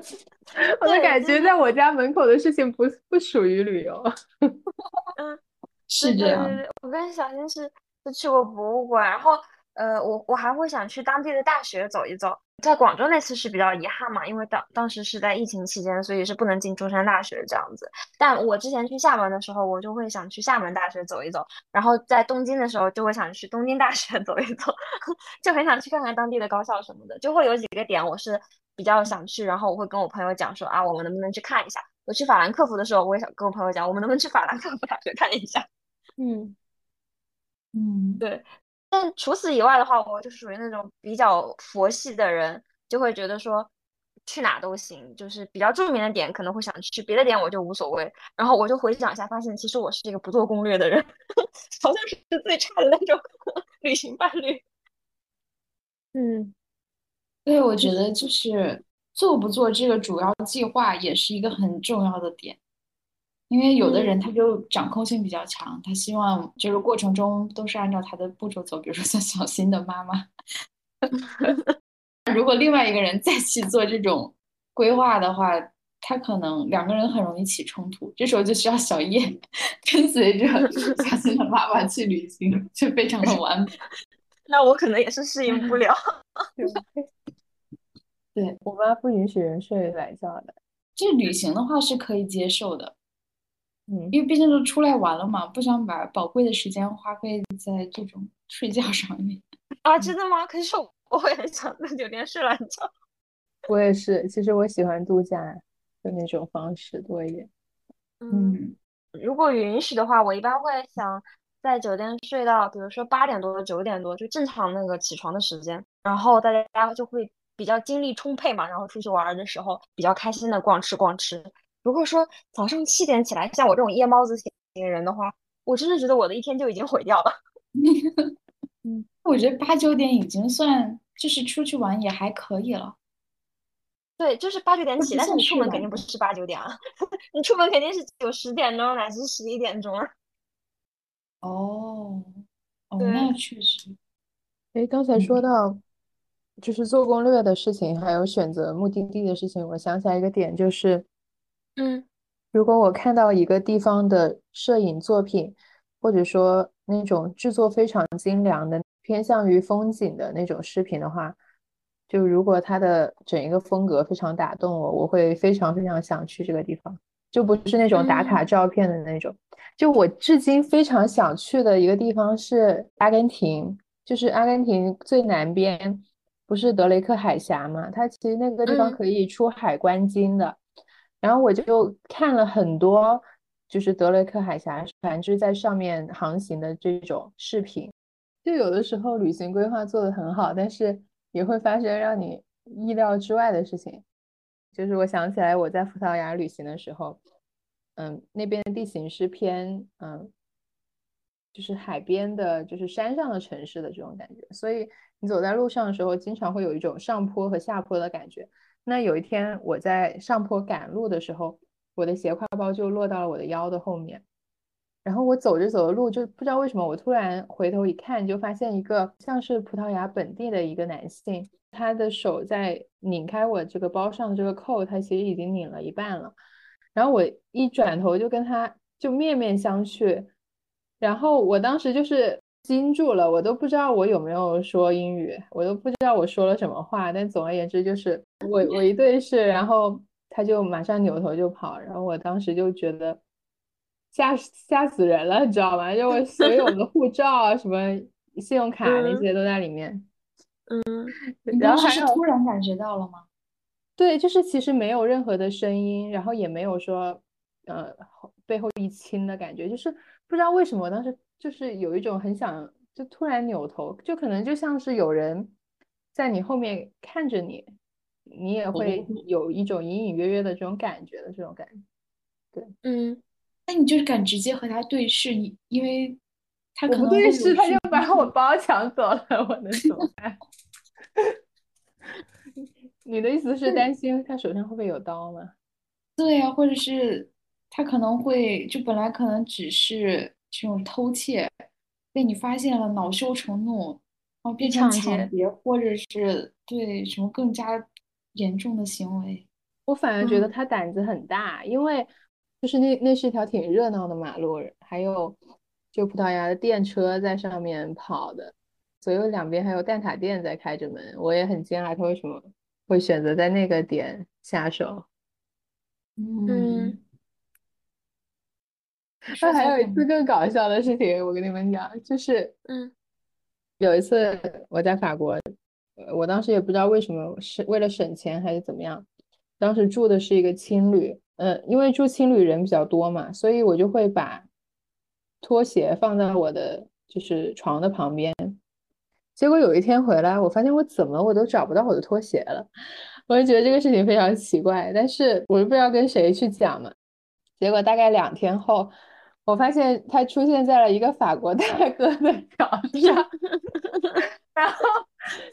Speaker 1: 我的感觉，在我家门口的事情不不属于旅游。
Speaker 3: 嗯，
Speaker 2: 是这样。
Speaker 3: 我跟小新是是去过博物馆，然后呃，我我还会想去当地的大学走一走。在广州那次是比较遗憾嘛，因为当当时是在疫情期间，所以是不能进中山大学这样子。但我之前去厦门的时候，我就会想去厦门大学走一走，然后在东京的时候就会想去东京大学 走一走，就很想去看看当地的高校什么的。就会有几个点我是比较想去，然后我会跟我朋友讲说啊，我们能不能去看一下？我去法兰克福的时候，我也想跟我朋友讲，我们能不能去法兰克福大学看一下？
Speaker 1: 嗯。
Speaker 2: 嗯，
Speaker 3: 对。但除此以外的话，我就属于那种比较佛系的人，就会觉得说去哪都行，就是比较著名的点可能会想去，别的点我就无所谓。然后我就回想一下，发现其实我是一个不做攻略的人，好像是最差的那种 旅行伴侣。
Speaker 1: 嗯，
Speaker 2: 对，我觉得就是做不做这个主要计划也是一个很重要的点。因为有的人他就掌控性比较强，他希望就是过程中都是按照他的步骤走，比如说像小新的妈妈。如果另外一个人再去做这种规划的话，他可能两个人很容易起冲突，这时候就需要小叶 跟随着小新的妈妈去旅行，就非常的完美。
Speaker 3: 那我可能也是适应不了。
Speaker 2: 对
Speaker 1: 我妈不允许人睡懒觉的，
Speaker 2: 这旅行的话是可以接受的。
Speaker 1: 嗯，
Speaker 2: 因为毕竟都出来玩了嘛，不想把宝贵的时间花费在这种睡觉上面
Speaker 3: 啊！真的吗？可是我会很想在酒店睡懒觉。
Speaker 1: 我也是，其实我喜欢度假的那种方式多一点。
Speaker 3: 嗯，如果允许的话，我一般会想在酒店睡到，比如说八点多、九点多，就正常那个起床的时间，然后大家就会比较精力充沛嘛，然后出去玩的时候比较开心的逛吃逛吃。如果说早上七点起来，像我这种夜猫子型人的话，我真的觉得我的一天就已经毁掉了。
Speaker 2: 嗯，我觉得八九点已经算就是出去玩也还可以了。
Speaker 3: 对，就是八九点起，但是你出门肯定不是八九点啊，你出门肯定是九十点钟乃至十一点钟啊。
Speaker 2: 哦，哦，那确实。
Speaker 1: 哎，刚才说到就是做攻略的事情，还有选择目的地的事情，我想起来一个点就是。
Speaker 3: 嗯，
Speaker 1: 如果我看到一个地方的摄影作品，或者说那种制作非常精良的、偏向于风景的那种视频的话，就如果它的整一个风格非常打动我，我会非常非常想去这个地方，就不是那种打卡照片的那种。就我至今非常想去的一个地方是阿根廷，就是阿根廷最南边不是德雷克海峡嘛？它其实那个地方可以出海观鲸的。然后我就看了很多，就是德雷克海峡船只在上面航行的这种视频。就有的时候旅行规划做得很好，但是也会发生让你意料之外的事情。就是我想起来我在葡萄牙旅行的时候，嗯，那边的地形是偏嗯，就是海边的，就是山上的城市的这种感觉，所以你走在路上的时候，经常会有一种上坡和下坡的感觉。那有一天我在上坡赶路的时候，我的斜挎包就落到了我的腰的后面，然后我走着走着路，就不知道为什么，我突然回头一看，就发现一个像是葡萄牙本地的一个男性，他的手在拧开我这个包上的这个扣，他其实已经拧了一半了，然后我一转头就跟他就面面相觑，然后我当时就是。惊住了，我都不知道我有没有说英语，我都不知道我说了什么话。但总而言之，就是我我一对视，然后他就马上扭头就跑，然后我当时就觉得吓吓死人了，你知道吗？就我所有的护照啊、什么信用 卡那些都在里面。
Speaker 3: 嗯，
Speaker 2: 然后还是突然感觉到了吗？
Speaker 1: 对，就是其实没有任何的声音，然后也没有说呃背后一亲的感觉，就是不知道为什么我当时。就是有一种很想，就突然扭头，就可能就像是有人在你后面看着你，你也会有一种隐隐约约的这种感觉的这种感觉。对，
Speaker 3: 嗯，
Speaker 2: 那你就是敢直接和他对视，你因为他可能
Speaker 1: 对视，他就把我 包抢走了，我能怎么办？你的意思是担心他手上会不会有刀吗？
Speaker 2: 对呀，或者是他可能会就本来可能只是。这种偷窃被你发现了，恼羞成怒，然后变成抢劫，或者是对什么更加严重的行为。
Speaker 1: 我反而觉得他胆子很大，因为就是那那是一条挺热闹的马路，还有就葡萄牙的电车在上面跑的，左右两边还有蛋挞店在开着门。我也很惊讶，他为什么会选择在那个点下手？
Speaker 3: 嗯。
Speaker 1: 那还有一次更搞笑的事情，我跟你们讲，就是，
Speaker 3: 嗯，
Speaker 1: 有一次我在法国，我当时也不知道为什么，是为了省钱还是怎么样，当时住的是一个青旅，嗯，因为住青旅人比较多嘛，所以我就会把拖鞋放在我的就是床的旁边。结果有一天回来，我发现我怎么我都找不到我的拖鞋了，我就觉得这个事情非常奇怪，但是我又不知道跟谁去讲嘛。结果大概两天后，我发现他出现在了一个法国大哥的脚上，然后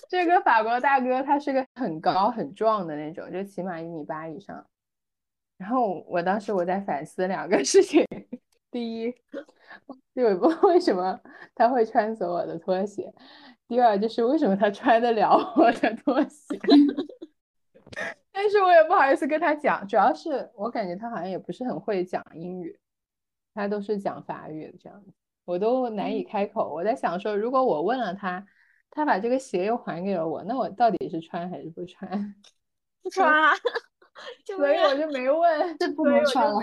Speaker 1: 这个法国大哥他是个很高很壮的那种，就起码一米八以上。然后我当时我在反思两个事情，第一，就为什么他会穿走我的拖鞋？第二就是为什么他穿得了我的拖鞋，但是我也不好意思跟他讲，主要是我感觉他好像也不是很会讲英语，他都是讲法语的这样子，我都难以开口。我在想说，如果我问了他，他把这个鞋又还给了我，那我到底是穿还是不穿？
Speaker 3: 不穿啊，
Speaker 1: 所以我就没问，
Speaker 2: 这不能穿了。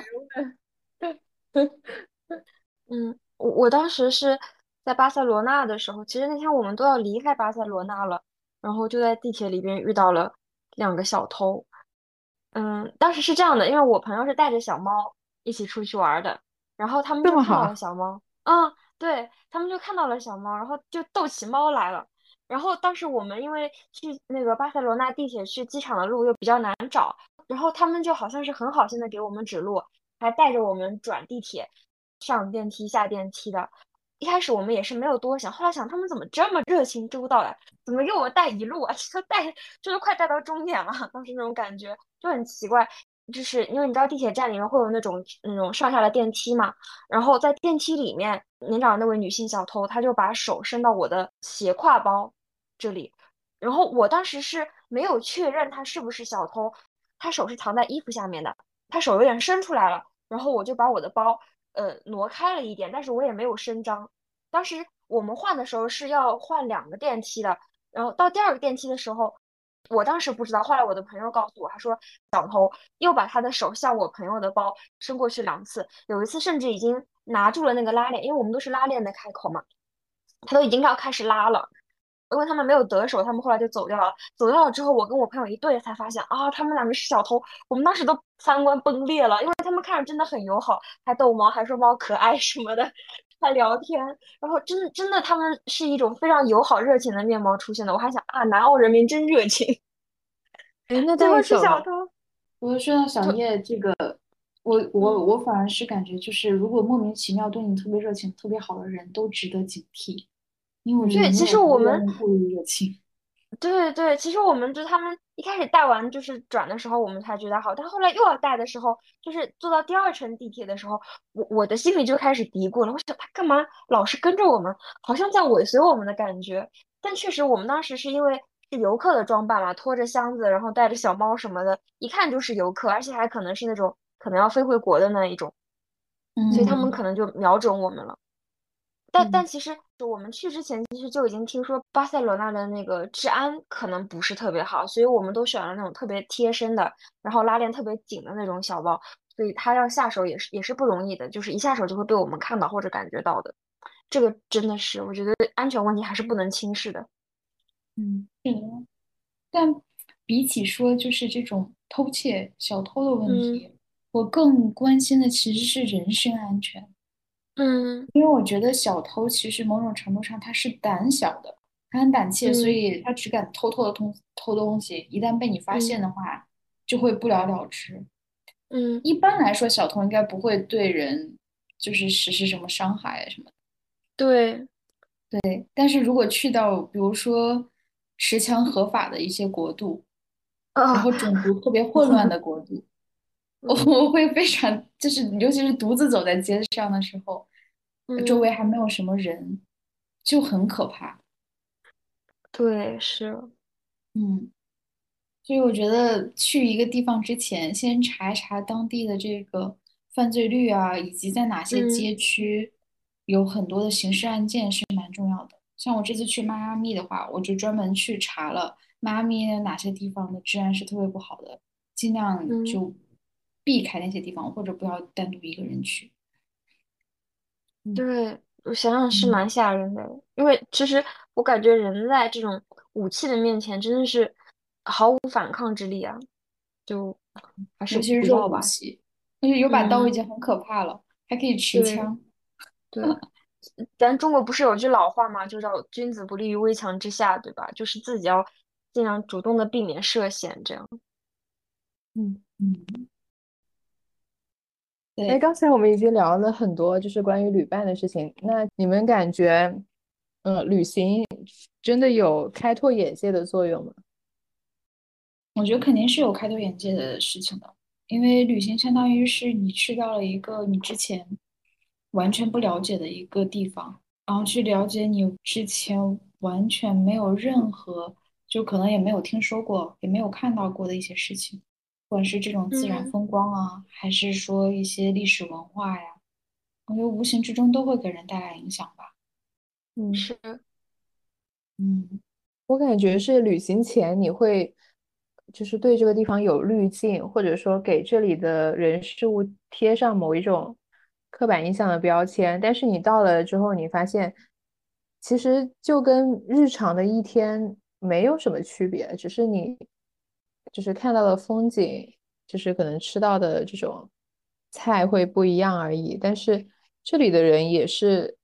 Speaker 3: 嗯，我我当时是。在巴塞罗那的时候，其实那天我们都要离开巴塞罗那了，然后就在地铁里边遇到了两个小偷。嗯，当时是这样的，因为我朋友是带着小猫一起出去玩的，然后他们就看到了小猫。嗯，对他们就看到了小猫，然后就逗起猫来了。然后当时我们因为去那个巴塞罗那地铁去机场的路又比较难找，然后他们就好像是很好心的给我们指路，还带着我们转地铁、上电梯、下电梯的。一开始我们也是没有多想，后来想他们怎么这么热情周到呀？怎么给我们带一路啊？这带就是快带到终点了，当时那种感觉就很奇怪。就是因为你知道地铁站里面会有那种那种上下的电梯嘛，然后在电梯里面，年长的那位女性小偷，她就把手伸到我的斜挎包这里，然后我当时是没有确认她是不是小偷，她手是藏在衣服下面的，她手有点伸出来了，然后我就把我的包。呃，挪开了一点，但是我也没有声张。当时我们换的时候是要换两个电梯的，然后到第二个电梯的时候，我当时不知道，后来我的朋友告诉我，他说小偷又把他的手向我朋友的包伸过去两次，有一次甚至已经拿住了那个拉链，因为我们都是拉链的开口嘛，他都已经要开始拉了。因为他们没有得手，他们后来就走掉了。走掉了之后，我跟我朋友一对，才发现啊，他们两个是小偷。我们当时都三观崩裂了，因为他们看着真的很友好，还逗猫，还说猫可爱什么的，还聊天。然后真的真的，他们是一种非常友好热情的面貌出现的。我还想啊，南澳人民真热情。
Speaker 1: 哎，那
Speaker 3: 最后是小偷。
Speaker 2: 我说到小叶这个，我我我反而是感觉，就是如果莫名其妙对你特别热情、特别好的人都值得警惕。因为我觉
Speaker 3: 对，其实我们
Speaker 2: 过于热情。
Speaker 3: 对对，其实我们就他们一开始带完就是转的时候，我们才觉得好，但后来又要带的时候，就是坐到第二层地铁的时候，我我的心里就开始嘀咕了，我想他干嘛老是跟着我们，好像在尾随我们的感觉。但确实，我们当时是因为是游客的装扮嘛，拖着箱子，然后带着小猫什么的，一看就是游客，而且还可能是那种可能要飞回国的那一种，所以他们可能就瞄准我们了。但但其实，就我们去之前，其实就已经听说巴塞罗那的那个治安可能不是特别好，所以我们都选了那种特别贴身的，然后拉链特别紧的那种小包，所以他要下手也是也是不容易的，就是一下手就会被我们看到或者感觉到的。这个真的是，我觉得安全问题还是不能轻视的。
Speaker 2: 嗯，是的。但比起说就是这种偷窃小偷的问题，我更关心的其实是人身安全。
Speaker 3: 嗯，
Speaker 2: 因为我觉得小偷其实某种程度上他是胆小的，他很胆怯，所以他只敢偷偷的偷偷东西。一旦被你发现的话，就会不了了之。
Speaker 3: 嗯，
Speaker 2: 一般来说，小偷应该不会对人就是实施什么伤害什么的。
Speaker 3: 对，
Speaker 2: 对。但是如果去到比如说持枪合法的一些国度，然后种族特别混乱的国度。我我会非常，就是尤其是独自走在街上的时候，周围还没有什么人，就很可怕。
Speaker 3: 对，是，
Speaker 2: 嗯，所以我觉得去一个地方之前，先查一查当地的这个犯罪率啊，以及在哪些街区有很多的刑事案件是蛮重要的。像我这次去迈阿密的话，我就专门去查了迈阿密哪些地方的治安是特别不好的，尽量就。避开那些地方，或者不要单独一个人去。
Speaker 3: 对我想想是蛮吓人的，因为其实我感觉人在这种武器的面前真的是毫无反抗之力啊，就还是
Speaker 2: 其实武器，而且有把刀已经很可怕了，还可以持枪。
Speaker 3: 对，咱中国不是有句老话嘛？就叫“君子不立于危墙之下”，对吧？就是自己要尽量主动的避免涉险，这样。
Speaker 1: 嗯嗯。哎，刚才我们已经聊了很多，就是关于旅伴的事情。那你们感觉，嗯，旅行真的有开拓眼界的作用吗？
Speaker 2: 我觉得肯定是有开拓眼界的事情的，因为旅行相当于是你去到了一个你之前完全不了解的一个地方，然后去了解你之前完全没有任何，就可能也没有听说过，也没有看到过的一些事情，不管是这种自然风光啊，还是说一些历史文化呀，我觉得无形之中都会给人带来影响吧。
Speaker 3: 嗯，是，
Speaker 2: 嗯，
Speaker 1: 我感觉是旅行前你会。就是对这个地方有滤镜，或者说给这里的人事物贴上某一种刻板印象的标签。但是你到了之后，你发现其实就跟日常的一天没有什么区别，只是你就是看到的风景，就是可能吃到的这种菜会不一样而已。但是这里的人也是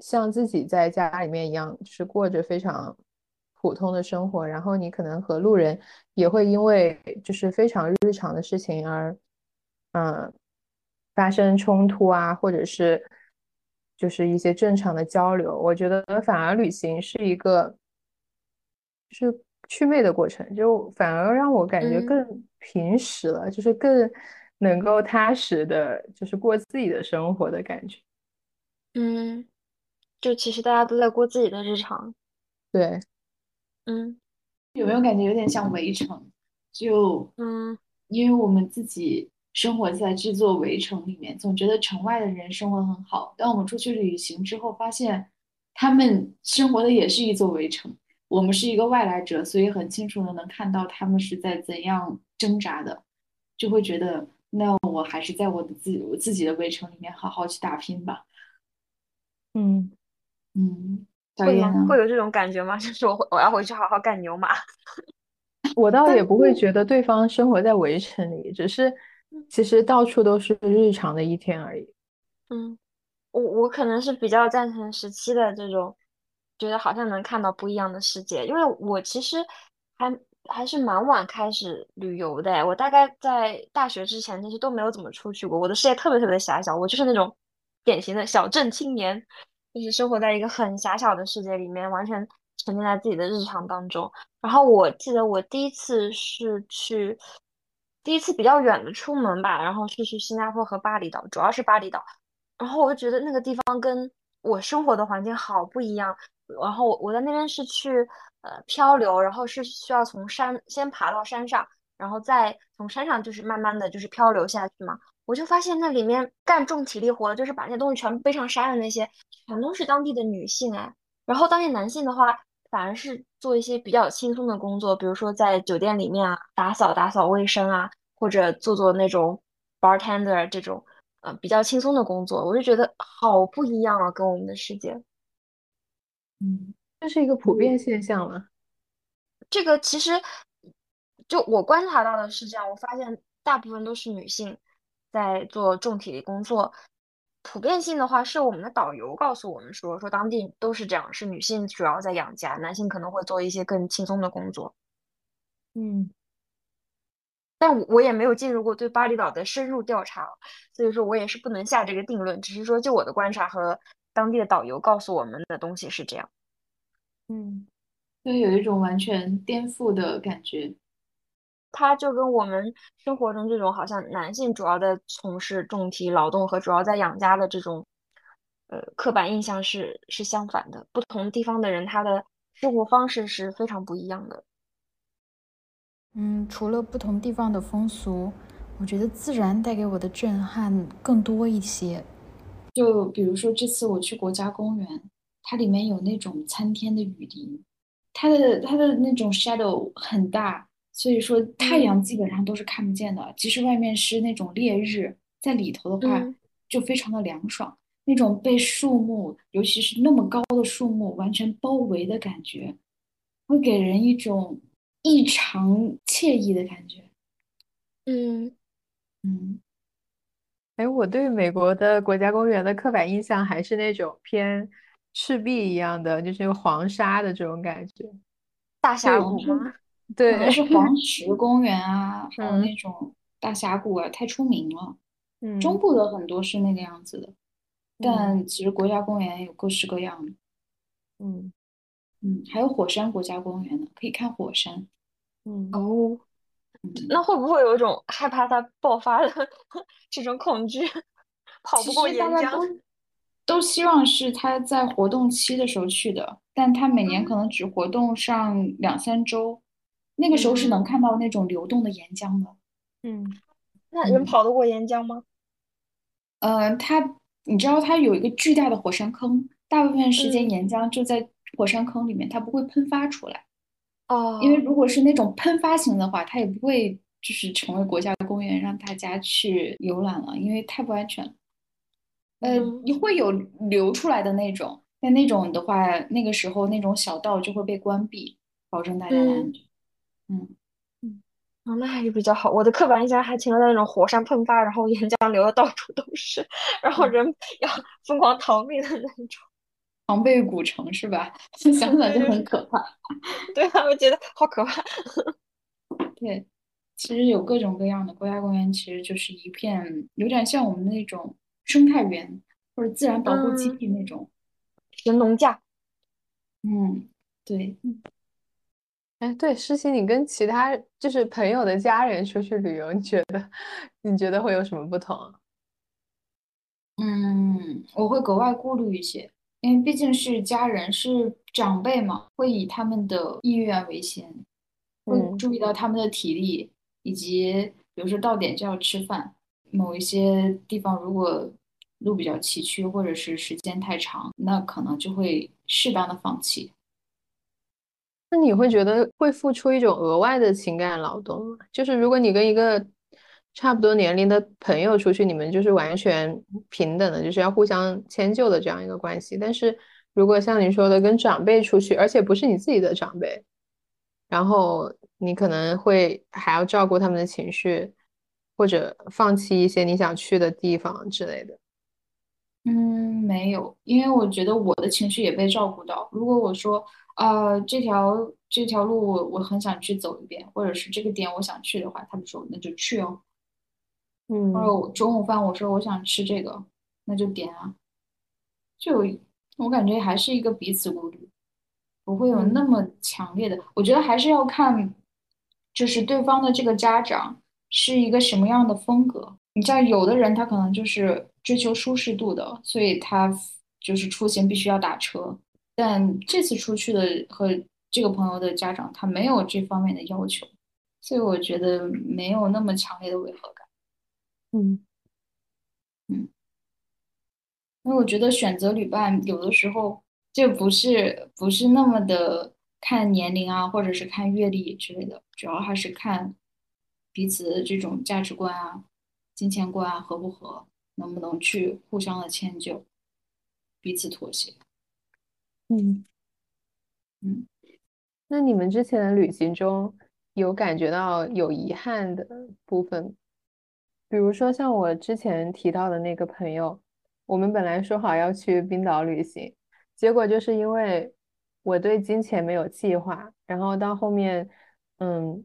Speaker 1: 像自己在家里面一样，就是过着非常。普通的生活，然后你可能和路人也会因为就是非常日常的事情而，嗯，发生冲突啊，或者是就是一些正常的交流。我觉得反而旅行是一个是祛魅的过程，就反而让我感觉更平实了，就是更能够踏实的，就是过自己的生活的感觉。
Speaker 3: 嗯，就其实大家都在过自己的日常。
Speaker 1: 对。
Speaker 3: 嗯，
Speaker 2: 有没有感觉有点像围城？就
Speaker 3: 嗯，
Speaker 2: 因为我们自己生活在这座围城里面，总觉得城外的人生活很好。当我们出去旅行之后，发现他们生活的也是一座围城。我们是一个外来者，所以很清楚的能看到他们是在怎样挣扎的，就会觉得那我还是在我的自我自己的围城里面好好去打拼吧。
Speaker 1: 嗯
Speaker 2: 嗯。
Speaker 3: 会吗？会有这种感觉吗？就是我我要回去好好干牛马。
Speaker 1: 我倒也不会觉得对方生活在围城里，只是其实到处都是日常的一天而已。
Speaker 3: 嗯，我我可能是比较赞成十七的这种，觉得好像能看到不一样的世界。因为我其实还还是蛮晚开始旅游的，我大概在大学之前其实都没有怎么出去过。我的世界特别特别的狭小，我就是那种典型的小镇青年。就是生活在一个很狭小的世界里面，完全沉浸在自己的日常当中。然后我记得我第一次是去，第一次比较远的出门吧，然后是去新加坡和巴厘岛，主要是巴厘岛。然后我就觉得那个地方跟我生活的环境好不一样。然后我我在那边是去呃漂流，然后是需要从山先爬到山上，然后再从山上就是慢慢的就是漂流下去嘛。我就发现那里面干重体力活的，就是把那些东西全背上山的那些，全都是当地的女性哎。然后当地男性的话，反而是做一些比较轻松的工作，比如说在酒店里面啊，打扫打扫卫生啊，或者做做那种 bartender 这种，呃，比较轻松的工作。我就觉得好不一样啊，跟我们的世界。
Speaker 1: 嗯，这是一个普遍现象吗？
Speaker 3: 这个其实就我观察到的是这样，我发现大部分都是女性。在做重体力工作，普遍性的话是我们的导游告诉我们说，说当地都是这样，是女性主要在养家，男性可能会做一些更轻松的工作。
Speaker 1: 嗯，
Speaker 3: 但我也没有进入过对巴厘岛的深入调查，所以说我也是不能下这个定论，只是说就我的观察和当地的导游告诉我们的东西是这样。
Speaker 1: 嗯，
Speaker 2: 就有一种完全颠覆的感觉。
Speaker 3: 它就跟我们生活中这种好像男性主要的从事重体劳动和主要在养家的这种，呃，刻板印象是是相反的。不同地方的人，他的生活方式是非常不一样的。
Speaker 4: 嗯，除了不同地方的风俗，我觉得自然带给我的震撼更多一些。
Speaker 2: 就比如说这次我去国家公园，它里面有那种参天的雨林，它的它的那种 shadow 很大。所以说，太阳基本上都是看不见的。即使外面是那种烈日，在里头的话，就非常的凉爽。那种被树木，尤其是那么高的树木完全包围的感觉，会给人一种异常惬意的感觉。
Speaker 3: 嗯
Speaker 2: 嗯。
Speaker 1: 哎，我对美国的国家公园的刻板印象还是那种偏赤壁一样的，就是黄沙的这种感觉。
Speaker 3: 大峡谷吗？
Speaker 1: 对，
Speaker 2: 还是黄石公园啊，还有那种大峡谷啊，太出名了。
Speaker 1: 嗯，
Speaker 2: 中部的很多是那个样子的，但其实国家公园有各式各样的。
Speaker 1: 嗯
Speaker 2: 嗯，还有火山国家公园呢，可以看火山。
Speaker 1: 嗯
Speaker 3: 哦。那会不会有一种害怕它爆发的这种恐惧？跑不过岩浆。
Speaker 2: 都希望是他在活动期的时候去的，但他每年可能只活动上两三周，那个时候是能看到那种流动的岩浆的。
Speaker 1: 嗯，
Speaker 3: 那人跑得过岩浆吗？
Speaker 2: 呃，它，你知道它有一个巨大的火山坑，大部分时间岩浆就在火山坑里面，它不会喷发出来。
Speaker 3: 哦，
Speaker 2: 因为如果是那种喷发型的话，它也不会就是成为国家公园让大家去游览了，因为太不安全了。呃，你会有流出来的那种，但那种的话，那个时候那种小道就会被关闭，保证大家的安全。嗯
Speaker 3: 嗯，哦，那还是比较好。我的刻板印象还停留在那种火山喷发，然后岩浆流的到处都是，然后人要疯狂逃命的那种。
Speaker 2: 庞贝古城是吧？想想就很可怕。
Speaker 3: 对啊，我觉得好可怕。
Speaker 2: 对，其实有各种各样的国家公园，其实就是一片，有点像我们那种生态园或者自然保护基地那种。
Speaker 3: 神农架。
Speaker 2: 嗯，对。
Speaker 1: 哎，对，诗琪，你跟其他就是朋友的家人出去旅游，你觉得你觉得会有什么不同？
Speaker 2: 嗯，我会格外顾虑一些。因为毕竟是家人，是长辈嘛，会以他们的意愿为先，会注意到他们的体力，以及比如说到点就要吃饭，某一些地方如果路比较崎岖，或者是时间太长，那可能就会适当的放弃。
Speaker 1: 那你会觉得会付出一种额外的情感劳动吗？就是如果你跟一个差不多年龄的朋友出去，你们就是完全平等的，就是要互相迁就的这样一个关系。但是如果像你说的跟长辈出去，而且不是你自己的长辈，然后你可能会还要照顾他们的情绪，或者放弃一些你想去的地方之类的。
Speaker 2: 嗯，没有，因为我觉得我的情绪也被照顾到。如果我说啊，这条这条路我我很想去走一遍，或者是这个点我想去的话，他们说那就去哦。
Speaker 1: 嗯，
Speaker 2: 或者中午饭我说我想吃这个，那就点啊。就我感觉还是一个彼此顾虑，不会有那么强烈的。我觉得还是要看，就是对方的这个家长是一个什么样的风格。你像有的人他可能就是追求舒适度的，所以他就是出行必须要打车。但这次出去的和这个朋友的家长他没有这方面的要求，所以我觉得没有那么强烈的违和感。
Speaker 1: 嗯
Speaker 2: 嗯，因为我觉得选择旅伴有的时候就不是不是那么的看年龄啊，或者是看阅历之类的，主要还是看彼此的这种价值观啊、金钱观啊合不合，能不能去互相的迁就，彼此妥协。
Speaker 1: 嗯嗯，那你们之前的旅行中有感觉到有遗憾的部分？比如说像我之前提到的那个朋友，我们本来说好要去冰岛旅行，结果就是因为我对金钱没有计划，然后到后面，嗯，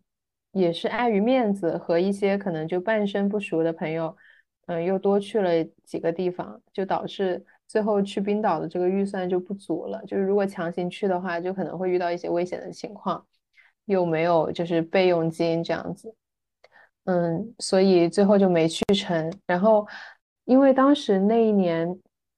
Speaker 1: 也是碍于面子和一些可能就半生不熟的朋友，嗯，又多去了几个地方，就导致最后去冰岛的这个预算就不足了。就是如果强行去的话，就可能会遇到一些危险的情况，又没有就是备用金这样子。嗯，所以最后就没去成。然后，因为当时那一年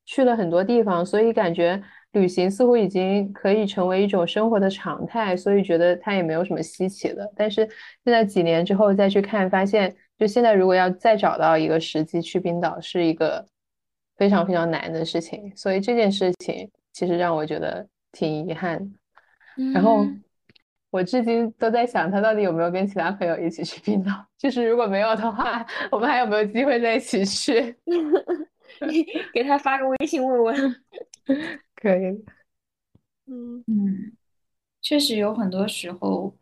Speaker 1: 去了很多地方，所以感觉旅行似乎已经可以成为一种生活的常态，所以觉得它也没有什么稀奇的。但是现在几年之后再去看，发现就现在如果要再找到一个时机去冰岛，是一个非常非常难的事情。所以这件事情其实让我觉得挺遗憾。然后。我至今都在想，他到底有没有跟其他朋友一起去冰岛？就是如果没有的话，我们还有没有机会在一起去？
Speaker 3: 你给他发个微信问问。
Speaker 1: 可以。
Speaker 3: 嗯
Speaker 2: 嗯，确实有很多时候，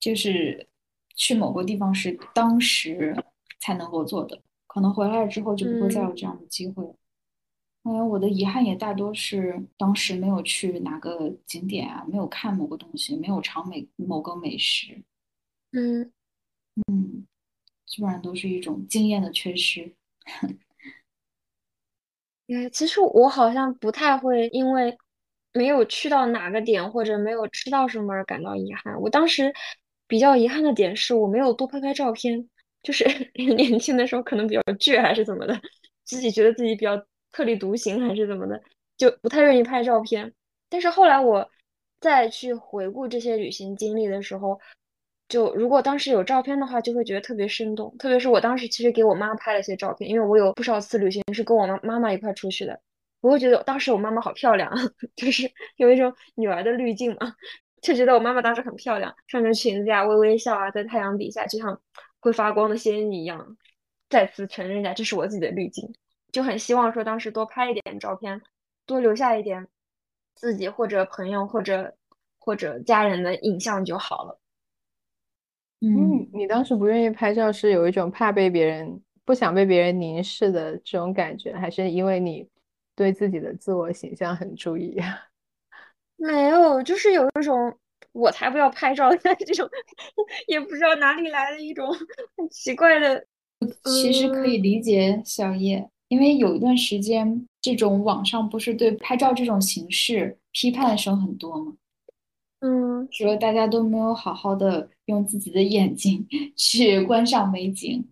Speaker 2: 就是去某个地方是当时才能够做的，可能回来了之后就不会再有这样的机会了。因为我的遗憾也大多是当时没有去哪个景点啊，没有看某个东西，没有尝美某个美食。
Speaker 3: 嗯
Speaker 2: 嗯，基本上都是一种经验的缺失。
Speaker 3: 哎，其实我好像不太会因为没有去到哪个点或者没有吃到什么而感到遗憾。我当时比较遗憾的点是我没有多拍拍照片，就是 年轻的时候可能比较倔还是怎么的，自己觉得自己比较特立独行还是怎么的，就不太愿意拍照片。但是后来我再去回顾这些旅行经历的时候，就如果当时有照片的话，就会觉得特别生动。特别是我当时其实给我妈拍了些照片，因为我有不少次旅行是跟我妈妈妈一块出去的，我会觉得当时我妈妈好漂亮，就是有一种女儿的滤镜嘛，就觉得我妈妈当时很漂亮，穿着裙子呀，微微笑啊，在太阳底下就像会发光的仙女一样。再次承认一下，这是我自己的滤镜，就很希望说当时多拍一点照片，多留下一点自己或者朋友或者或者家人的影像就好了。
Speaker 1: 嗯，你当时不愿意拍照，是有一种怕被别人、不想被别人凝视的这种感觉，还是因为你对自己的自我形象很注意？
Speaker 3: 没有，就是有一种我才不要拍照的这种，也不知道哪里来的一种 很奇怪的。
Speaker 2: 其实可以理解小叶，因为有一段时间，这种网上不是对拍照这种形式批判的声很多吗？
Speaker 3: 嗯，
Speaker 2: 说大家都没有好好的用自己的眼睛 去观赏美景，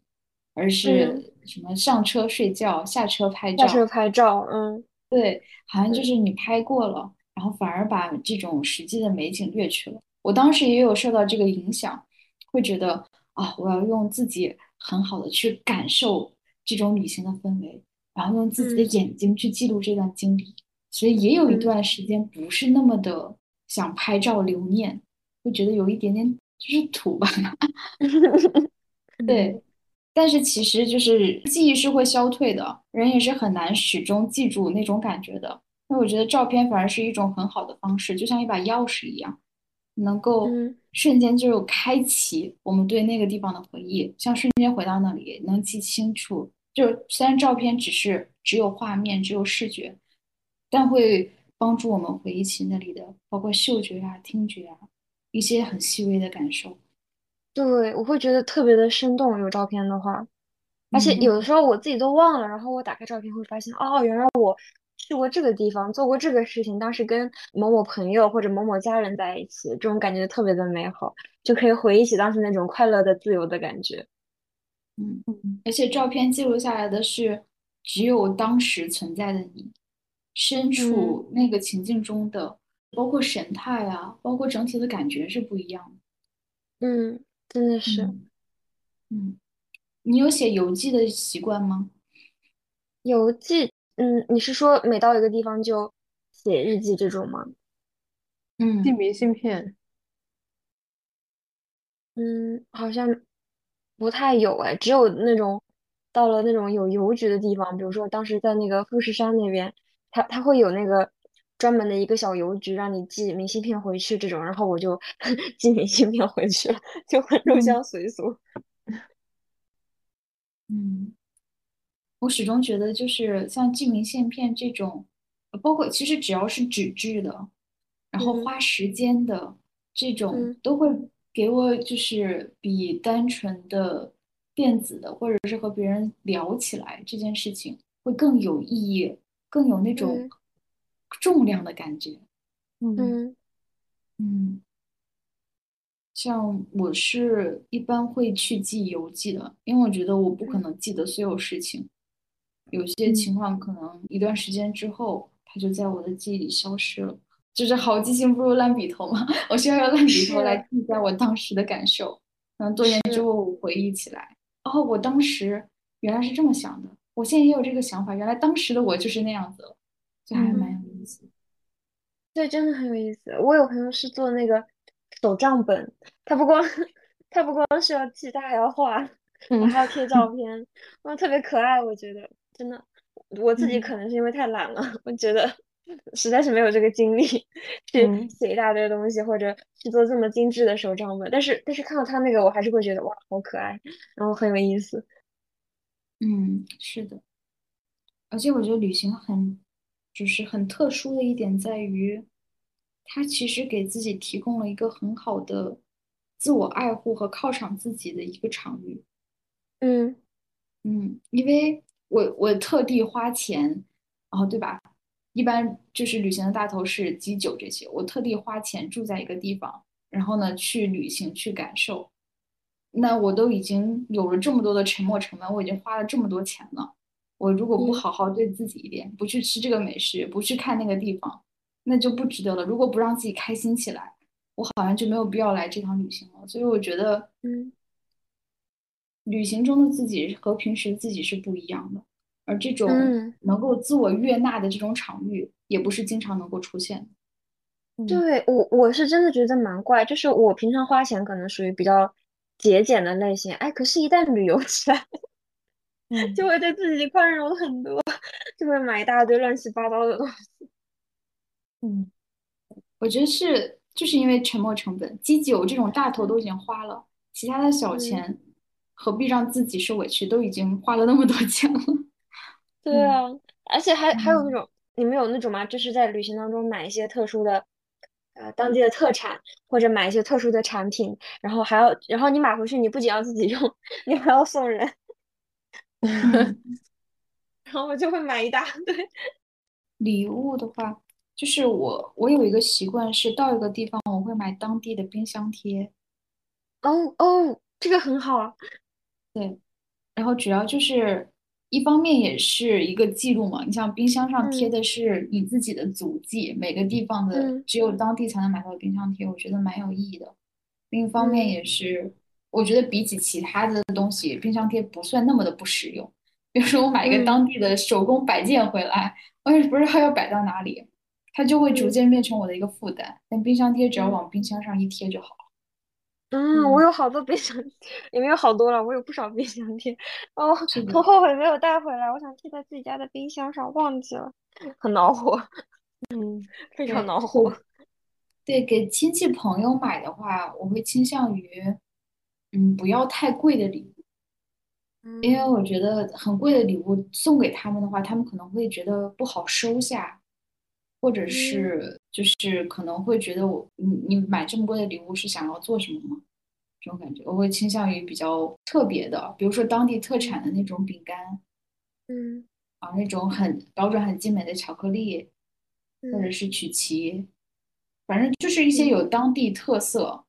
Speaker 2: 而是什么上车睡觉，下车拍照。
Speaker 3: 下车拍照，嗯，
Speaker 2: 对，好像就是你拍过了，然后反而把这种实际的美景略去了。我当时也有受到这个影响，会觉得啊，我要用自己很好的去感受这种旅行的氛围，然后用自己的眼睛去记录这段经历，所以也有一段时间不是那么的。想拍照留念，会觉得有一点点就是土吧。对，但是其实就是记忆是会消退的，人也是很难始终记住那种感觉的。那我觉得照片反而是一种很好的方式，就像一把钥匙一样，能够瞬间就开启我们对那个地方的回忆，像瞬间回到那里，能记清楚。就虽然照片只是只有画面，只有视觉，但会。帮助我们回忆起那里的，包括嗅觉啊、听觉啊，一些很细微的感受。
Speaker 3: 对，我会觉得特别的生动。有照片的话，而且有的时候我自己都忘了，然后我打开照片会发现，哦，原来我去过这个地方，做过这个事情，当时跟某某朋友或者某某家人在一起，这种感觉特别的美好，就可以回忆起当时那种快乐的、自由的感觉。
Speaker 2: 嗯嗯，而且照片记录下来的是只有当时存在的你。身处那个情境中的，包括神态啊，包括整体的感觉是不一样
Speaker 3: 的。嗯，真的是。
Speaker 2: 嗯，你有写游记的习惯吗？
Speaker 3: 游记，嗯，你是说每到一个地方就写日记这种吗？
Speaker 2: 嗯，
Speaker 1: 寄明信片。
Speaker 3: 嗯，好像不太有哎，只有那种到了那种有邮局的地方，比如说当时在那个富士山那边。他他会有那个专门的一个小邮局，让你寄明信片回去这种，然后我就 寄明信片回去了，就很入乡随俗。
Speaker 2: 嗯，我始终觉得就是像寄明信片这种，包括其实只要是纸质的，然后花时间的这种，都会给我就是比单纯的电子的，或者是和别人聊起来这件事情会更有意义。更有那种重量的感觉，
Speaker 3: 嗯
Speaker 2: 嗯，像我是一般会去记邮记的，因为我觉得我不可能记得所有事情，有些情况可能一段时间之后，它就在我的记忆里消失了。就是好记性不如烂笔头嘛，我需要用烂笔头来记下我当时的感受，嗯，多年之后我回忆起来，哦，我当时原来是这么想的。我现在也有这个想法，原来当时的我就是那样子，就还蛮有意思。
Speaker 3: 对，真的很有意思。我有朋友是做那个手账本，他不光他不光是要记，他还要画，还要贴照片，哇，特别可爱。我觉得真的，我自己可能是因为太懒了，我觉得实在是没有这个精力 去写一大堆东西，或者去做这么精致的手账本。但是但是看到他那个，我还是会觉得哇，好可爱，然后很有意思。
Speaker 2: 嗯，是的，而且我觉得旅行很，就是很特殊的一点在于，它其实给自己提供了一个很好的自我爱护和犒赏自己的一个场域。
Speaker 3: 嗯
Speaker 2: 嗯，因为我我特地花钱，然后对吧？一般就是旅行的大头是机酒这些，我特地花钱住在一个地方，然后呢去旅行去感受。那我都已经有了这么多的沉没成本，我已经花了这么多钱了。我如果不好好对自己一点，不去吃这个美食，不去看那个地方，那就不值得了。如果不让自己开心起来，我好像就没有必要来这趟旅行了。所以我觉得，
Speaker 3: 嗯，
Speaker 2: 旅行中的自己和平时自己是不一样的，而这种
Speaker 3: 嗯
Speaker 2: 能够自我悦纳的这种场域，也不是经常能够出现的。
Speaker 3: 对我我是真的觉得蛮怪，就是我平常花钱可能属于比较节俭的类型，哎，可是一旦旅游起来，
Speaker 1: 嗯
Speaker 3: 就会对自己宽容很多，就会买一大堆乱七八糟的东西。
Speaker 1: 嗯
Speaker 2: 我觉得是，就是因为沉没成本，机酒这种大头都已经花了，其他的小
Speaker 3: 嗯
Speaker 2: 钱何必让自己受委屈？都已经花了那么多钱了。
Speaker 3: 对啊，而且还还有那
Speaker 2: 嗯
Speaker 3: 种，你们有那种吗？就是在旅行当中买一些特殊的，呃，当地的特产，或者买一些特殊的产品，然后还要，然后你买回去，你不仅要自己用，你还要送人，
Speaker 2: 嗯，
Speaker 3: 然后我就会买一大堆。
Speaker 2: 礼物的话，就是我我有一个习惯是到一个地方我会买当地的冰箱贴，
Speaker 3: 哦哦，这个很好啊。
Speaker 2: 对，然后主要就是一方面也是一个记录嘛，你像冰箱上贴
Speaker 3: 嗯
Speaker 2: 的是你自己的足迹，每个地方的
Speaker 3: 嗯
Speaker 2: 只有当地才能买到的冰箱贴，我觉得蛮有意义的。另一方面
Speaker 3: 嗯
Speaker 2: 也是，我觉得比起其他的东西，冰箱贴不算那么的不实用。比如说我买一个
Speaker 3: 嗯
Speaker 2: 当地的手工摆件回来，我也不知道要摆到哪里，它就会逐
Speaker 3: 嗯
Speaker 2: 渐变成我的一个负担。但冰箱贴只要
Speaker 3: 嗯
Speaker 2: 往冰箱上一贴就好了。
Speaker 3: 嗯，我
Speaker 2: 嗯，
Speaker 3: 有好多冰箱，也没有好多了，我有不少冰箱贴。哦。很后悔没有带回来，我想贴在自己家的冰箱上，忘记了，很恼火，
Speaker 1: 嗯
Speaker 3: 非常
Speaker 2: 对，
Speaker 3: 恼火。
Speaker 2: 我对给亲戚朋友买的话，我会倾向于，嗯，不要太贵的礼物，因为
Speaker 3: 嗯
Speaker 2: 我觉得很贵的礼物送给他们的话，他们可能会觉得不好收下，或者
Speaker 3: 嗯
Speaker 2: 是就是可能会觉得我你你买这么贵的礼物是想要做什么吗？这种感觉，我会倾向于比较特别的，比如说当地特产的那种饼干
Speaker 3: 嗯
Speaker 2: 啊，那种很包装、很精美的巧克力，或者
Speaker 3: 嗯。
Speaker 2: 是曲奇，反正就是一些有当地特色，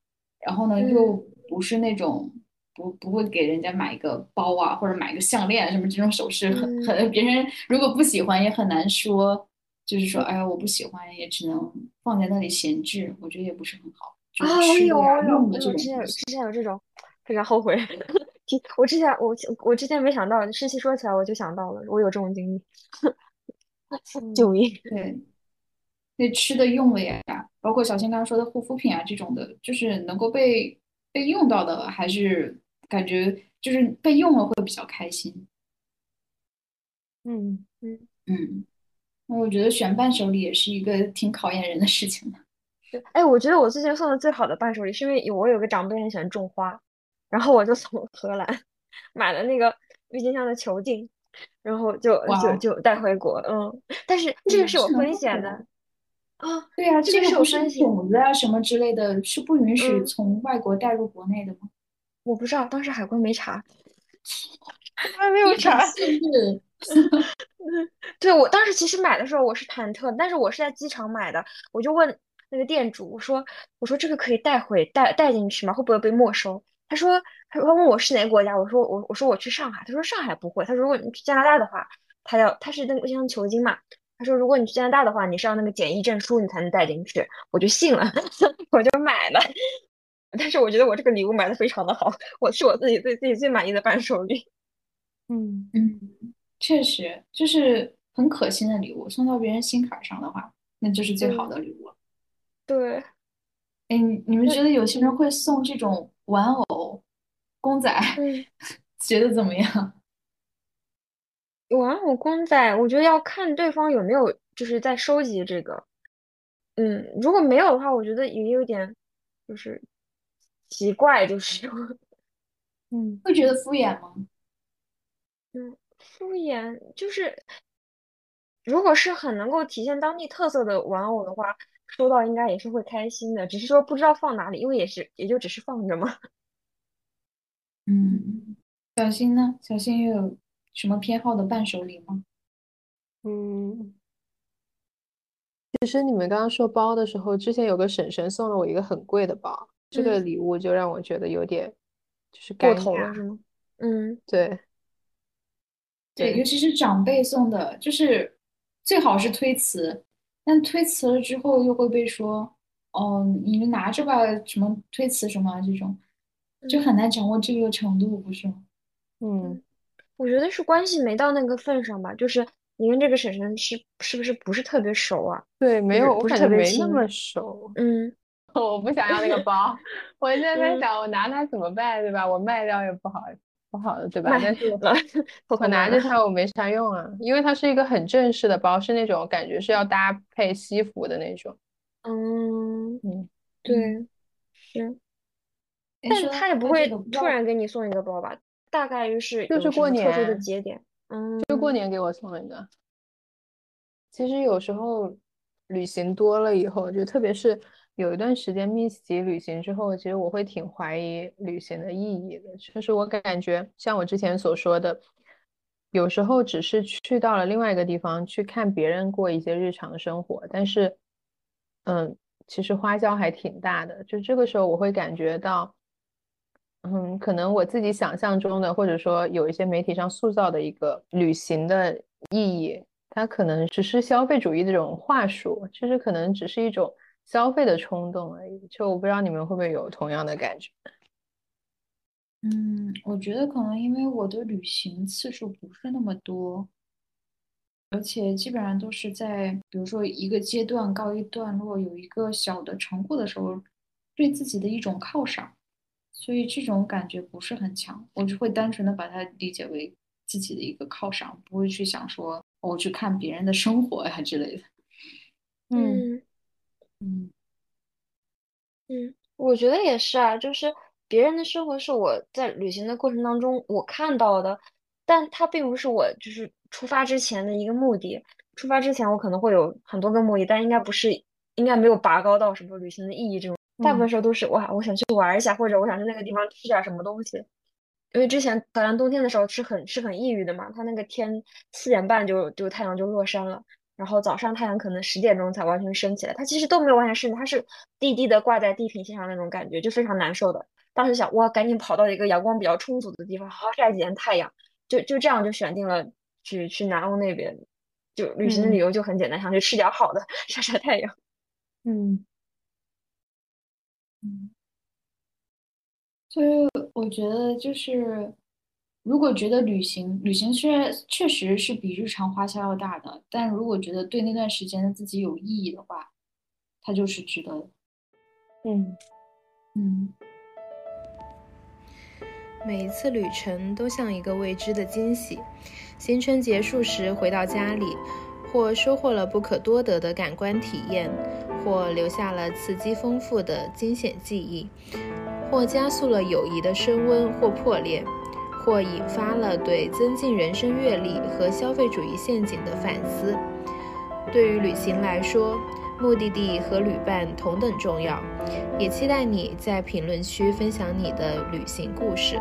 Speaker 2: 然后呢
Speaker 3: 嗯。
Speaker 2: 又不是那种不不会给人家买一个包啊，或者买一个项链什么这种首饰，很
Speaker 3: 嗯。
Speaker 2: 很别人如果不喜欢也很难说，就是说哎呀我不喜欢，也只能放在那里闲置，我觉得也不是很好，就
Speaker 3: 啊，
Speaker 2: 是
Speaker 3: 我有我有我之前有之。前有这种，非常后悔。我之前我我之前没想到，诗琪说起来我就想到了，我有这种经历。救
Speaker 1: 嗯
Speaker 3: 命！
Speaker 2: 对，那吃的用的呀，包括小新刚刚说的护肤品啊这种的，就是能够被被用到的，还是感觉就是被用了会比较开心。
Speaker 1: 嗯
Speaker 3: 嗯，
Speaker 2: 嗯，那我觉得选伴手礼也是一个挺考验人的事情的。
Speaker 3: 对，哎，我觉得我最近送的最好的伴手礼，是因为有我有个长辈很喜欢种花，然后我就从荷兰 买了那个郁金香的球茎，然后就就就带回国，嗯，但是这个，是有风险的
Speaker 2: 来。
Speaker 3: 啊，
Speaker 2: 对呀，
Speaker 3: 这个是有风险，
Speaker 2: 种子啊什么之类的，是不允许
Speaker 3: 嗯，
Speaker 2: 从外国带入国内的吗？
Speaker 3: 我不知道，当时海关没查，还没有查，对，我当时其实买的时候我是忐忑，但是我是在机场买的，我就问那个店主，我说我说这个可以带回带带进去吗？会不会被没收？他说他问我是哪个国家，我说我我说我去上海，他说上海不会，他说如果你去加拿大的话，他要他是那个像球茎嘛，他说如果你去加拿大的话，你是要那个检疫证书你才能带进去，我就信了，我就买了。但是我觉得我这个礼物买的非常的好，我是我自己对自己最满意的伴手礼。
Speaker 1: 嗯
Speaker 2: 嗯，确实就是很可心的礼物，送到别人心坎上的话，那就是最好
Speaker 3: 嗯，
Speaker 2: 的礼物了。
Speaker 3: 对，
Speaker 2: 哎，你你们觉得有些人
Speaker 3: 嗯
Speaker 2: 会送这种玩偶、公仔，
Speaker 3: 嗯。
Speaker 2: 觉得怎么样？
Speaker 3: 玩偶公仔，我觉得要看对方有没有就是在收集这个。嗯，如果没有的话，我觉得也有点就是奇怪，就是
Speaker 1: 嗯
Speaker 2: 会觉得敷衍吗？
Speaker 3: 嗯，敷衍就是，如果是很能够体现当地特色的玩偶的话，收到应该也是会开心的，只是说不知道放哪里，因为也是也就只是放着嘛。
Speaker 2: 嗯，小新呢？小新又有什么偏好的伴手礼吗？
Speaker 1: 嗯，其实你们刚刚说包的时候，之前有个婶婶送了我一个很贵的包，这个礼物就让我觉得有点就是
Speaker 3: 过头了，是吗？嗯，
Speaker 1: 对。
Speaker 2: 对，尤其是长辈送的，就是最好是推辞，但推辞了之后又会被说，哦，你们拿着吧，什么推辞什么这种，就很难掌握这个程度，不是吗？
Speaker 1: 嗯，
Speaker 3: 我觉得是关系没到那个份上吧，就是你跟这个婶婶是是不是不是特别熟啊？
Speaker 1: 对，没有，
Speaker 3: 不是特别
Speaker 1: 没那么熟。
Speaker 3: 嗯，
Speaker 1: 我不想要那个包，我现在在想，我拿它怎么办，对吧？我卖掉也不好。不好的，对吧？但是我拿着它我没啥用啊，因为它是一个很正式的包，是那种感觉是要搭配西服的那种。
Speaker 3: 嗯
Speaker 1: 嗯，
Speaker 3: 对，是。但是他也不会突然给你送一个包吧？大概率是
Speaker 1: 就是过年
Speaker 3: 的节点，嗯，
Speaker 1: 就过年给我送一个。其实有时候旅行多了以后，就特别是。有一段时间密集旅行之后，其实我会挺怀疑旅行的意义的。就是我感觉，像我之前所说的，有时候只是去到了另外一个地方去看别人过一些日常生活，但是，嗯，其实花销还挺大的。就这个时候，我会感觉到，嗯，可能我自己想象中的，或者说有一些媒体上塑造的一个旅行的意义，它可能只是消费主义的这种话术，就是可能只是一种。消费的冲动而已，就我不知道你们会不会有同样的感觉。
Speaker 2: 嗯，我觉得可能因为我的旅行次数不是那么多，而且基本上都是在比如说一个阶段告一段落，有一个小的成果的时候，对自己的一种犒赏，所以这种感觉不是很强。我就会单纯的把它理解为自己的一个犒赏，不会去想说我去看别人的生活呀之类的。
Speaker 3: 嗯。
Speaker 2: 嗯
Speaker 3: 嗯，我觉得也是啊，就是别人的生活是我在旅行的过程当中我看到的，但它并不是我就是出发之前的一个目的。出发之前我可能会有很多个目的，但应该不是，应该没有拔高到什么旅行的意义这种。大部分时候都是哇，我想去玩一下，或者我想去那个地方吃点什么东西。因为之前好像冬天的时候是很是很抑郁的嘛，它那个天四点半就就太阳就落山了。然后早上太阳可能十点钟才完全升起来，它其实都没有完全升，它是低低的挂在地平线上那种感觉，就非常难受的。当时想，哇，赶紧跑到一个阳光比较充足的地方，好好晒几天太阳。就就这样就选定了去去南欧那边，就旅行的理由就很简单，想去吃点好的，晒晒太阳。
Speaker 1: 嗯
Speaker 2: 嗯，所以我觉得就是。如果觉得旅行旅行虽然确实是比日常花销要大的，但如果觉得对那段时间的自己有意义的话，它就是值得的。
Speaker 1: 嗯
Speaker 2: 嗯，
Speaker 5: 每一次旅程都像一个未知的惊喜。行程结束时回到家里，或收获了不可多得的感官体验，或留下了刺激丰富的惊险记忆，或加速了友谊的升温或破裂。或引发了对增进人生阅历和消费主义陷阱的反思。对于旅行来说，目的地和旅伴同等重要。也期待你在评论区分享你的旅行故事。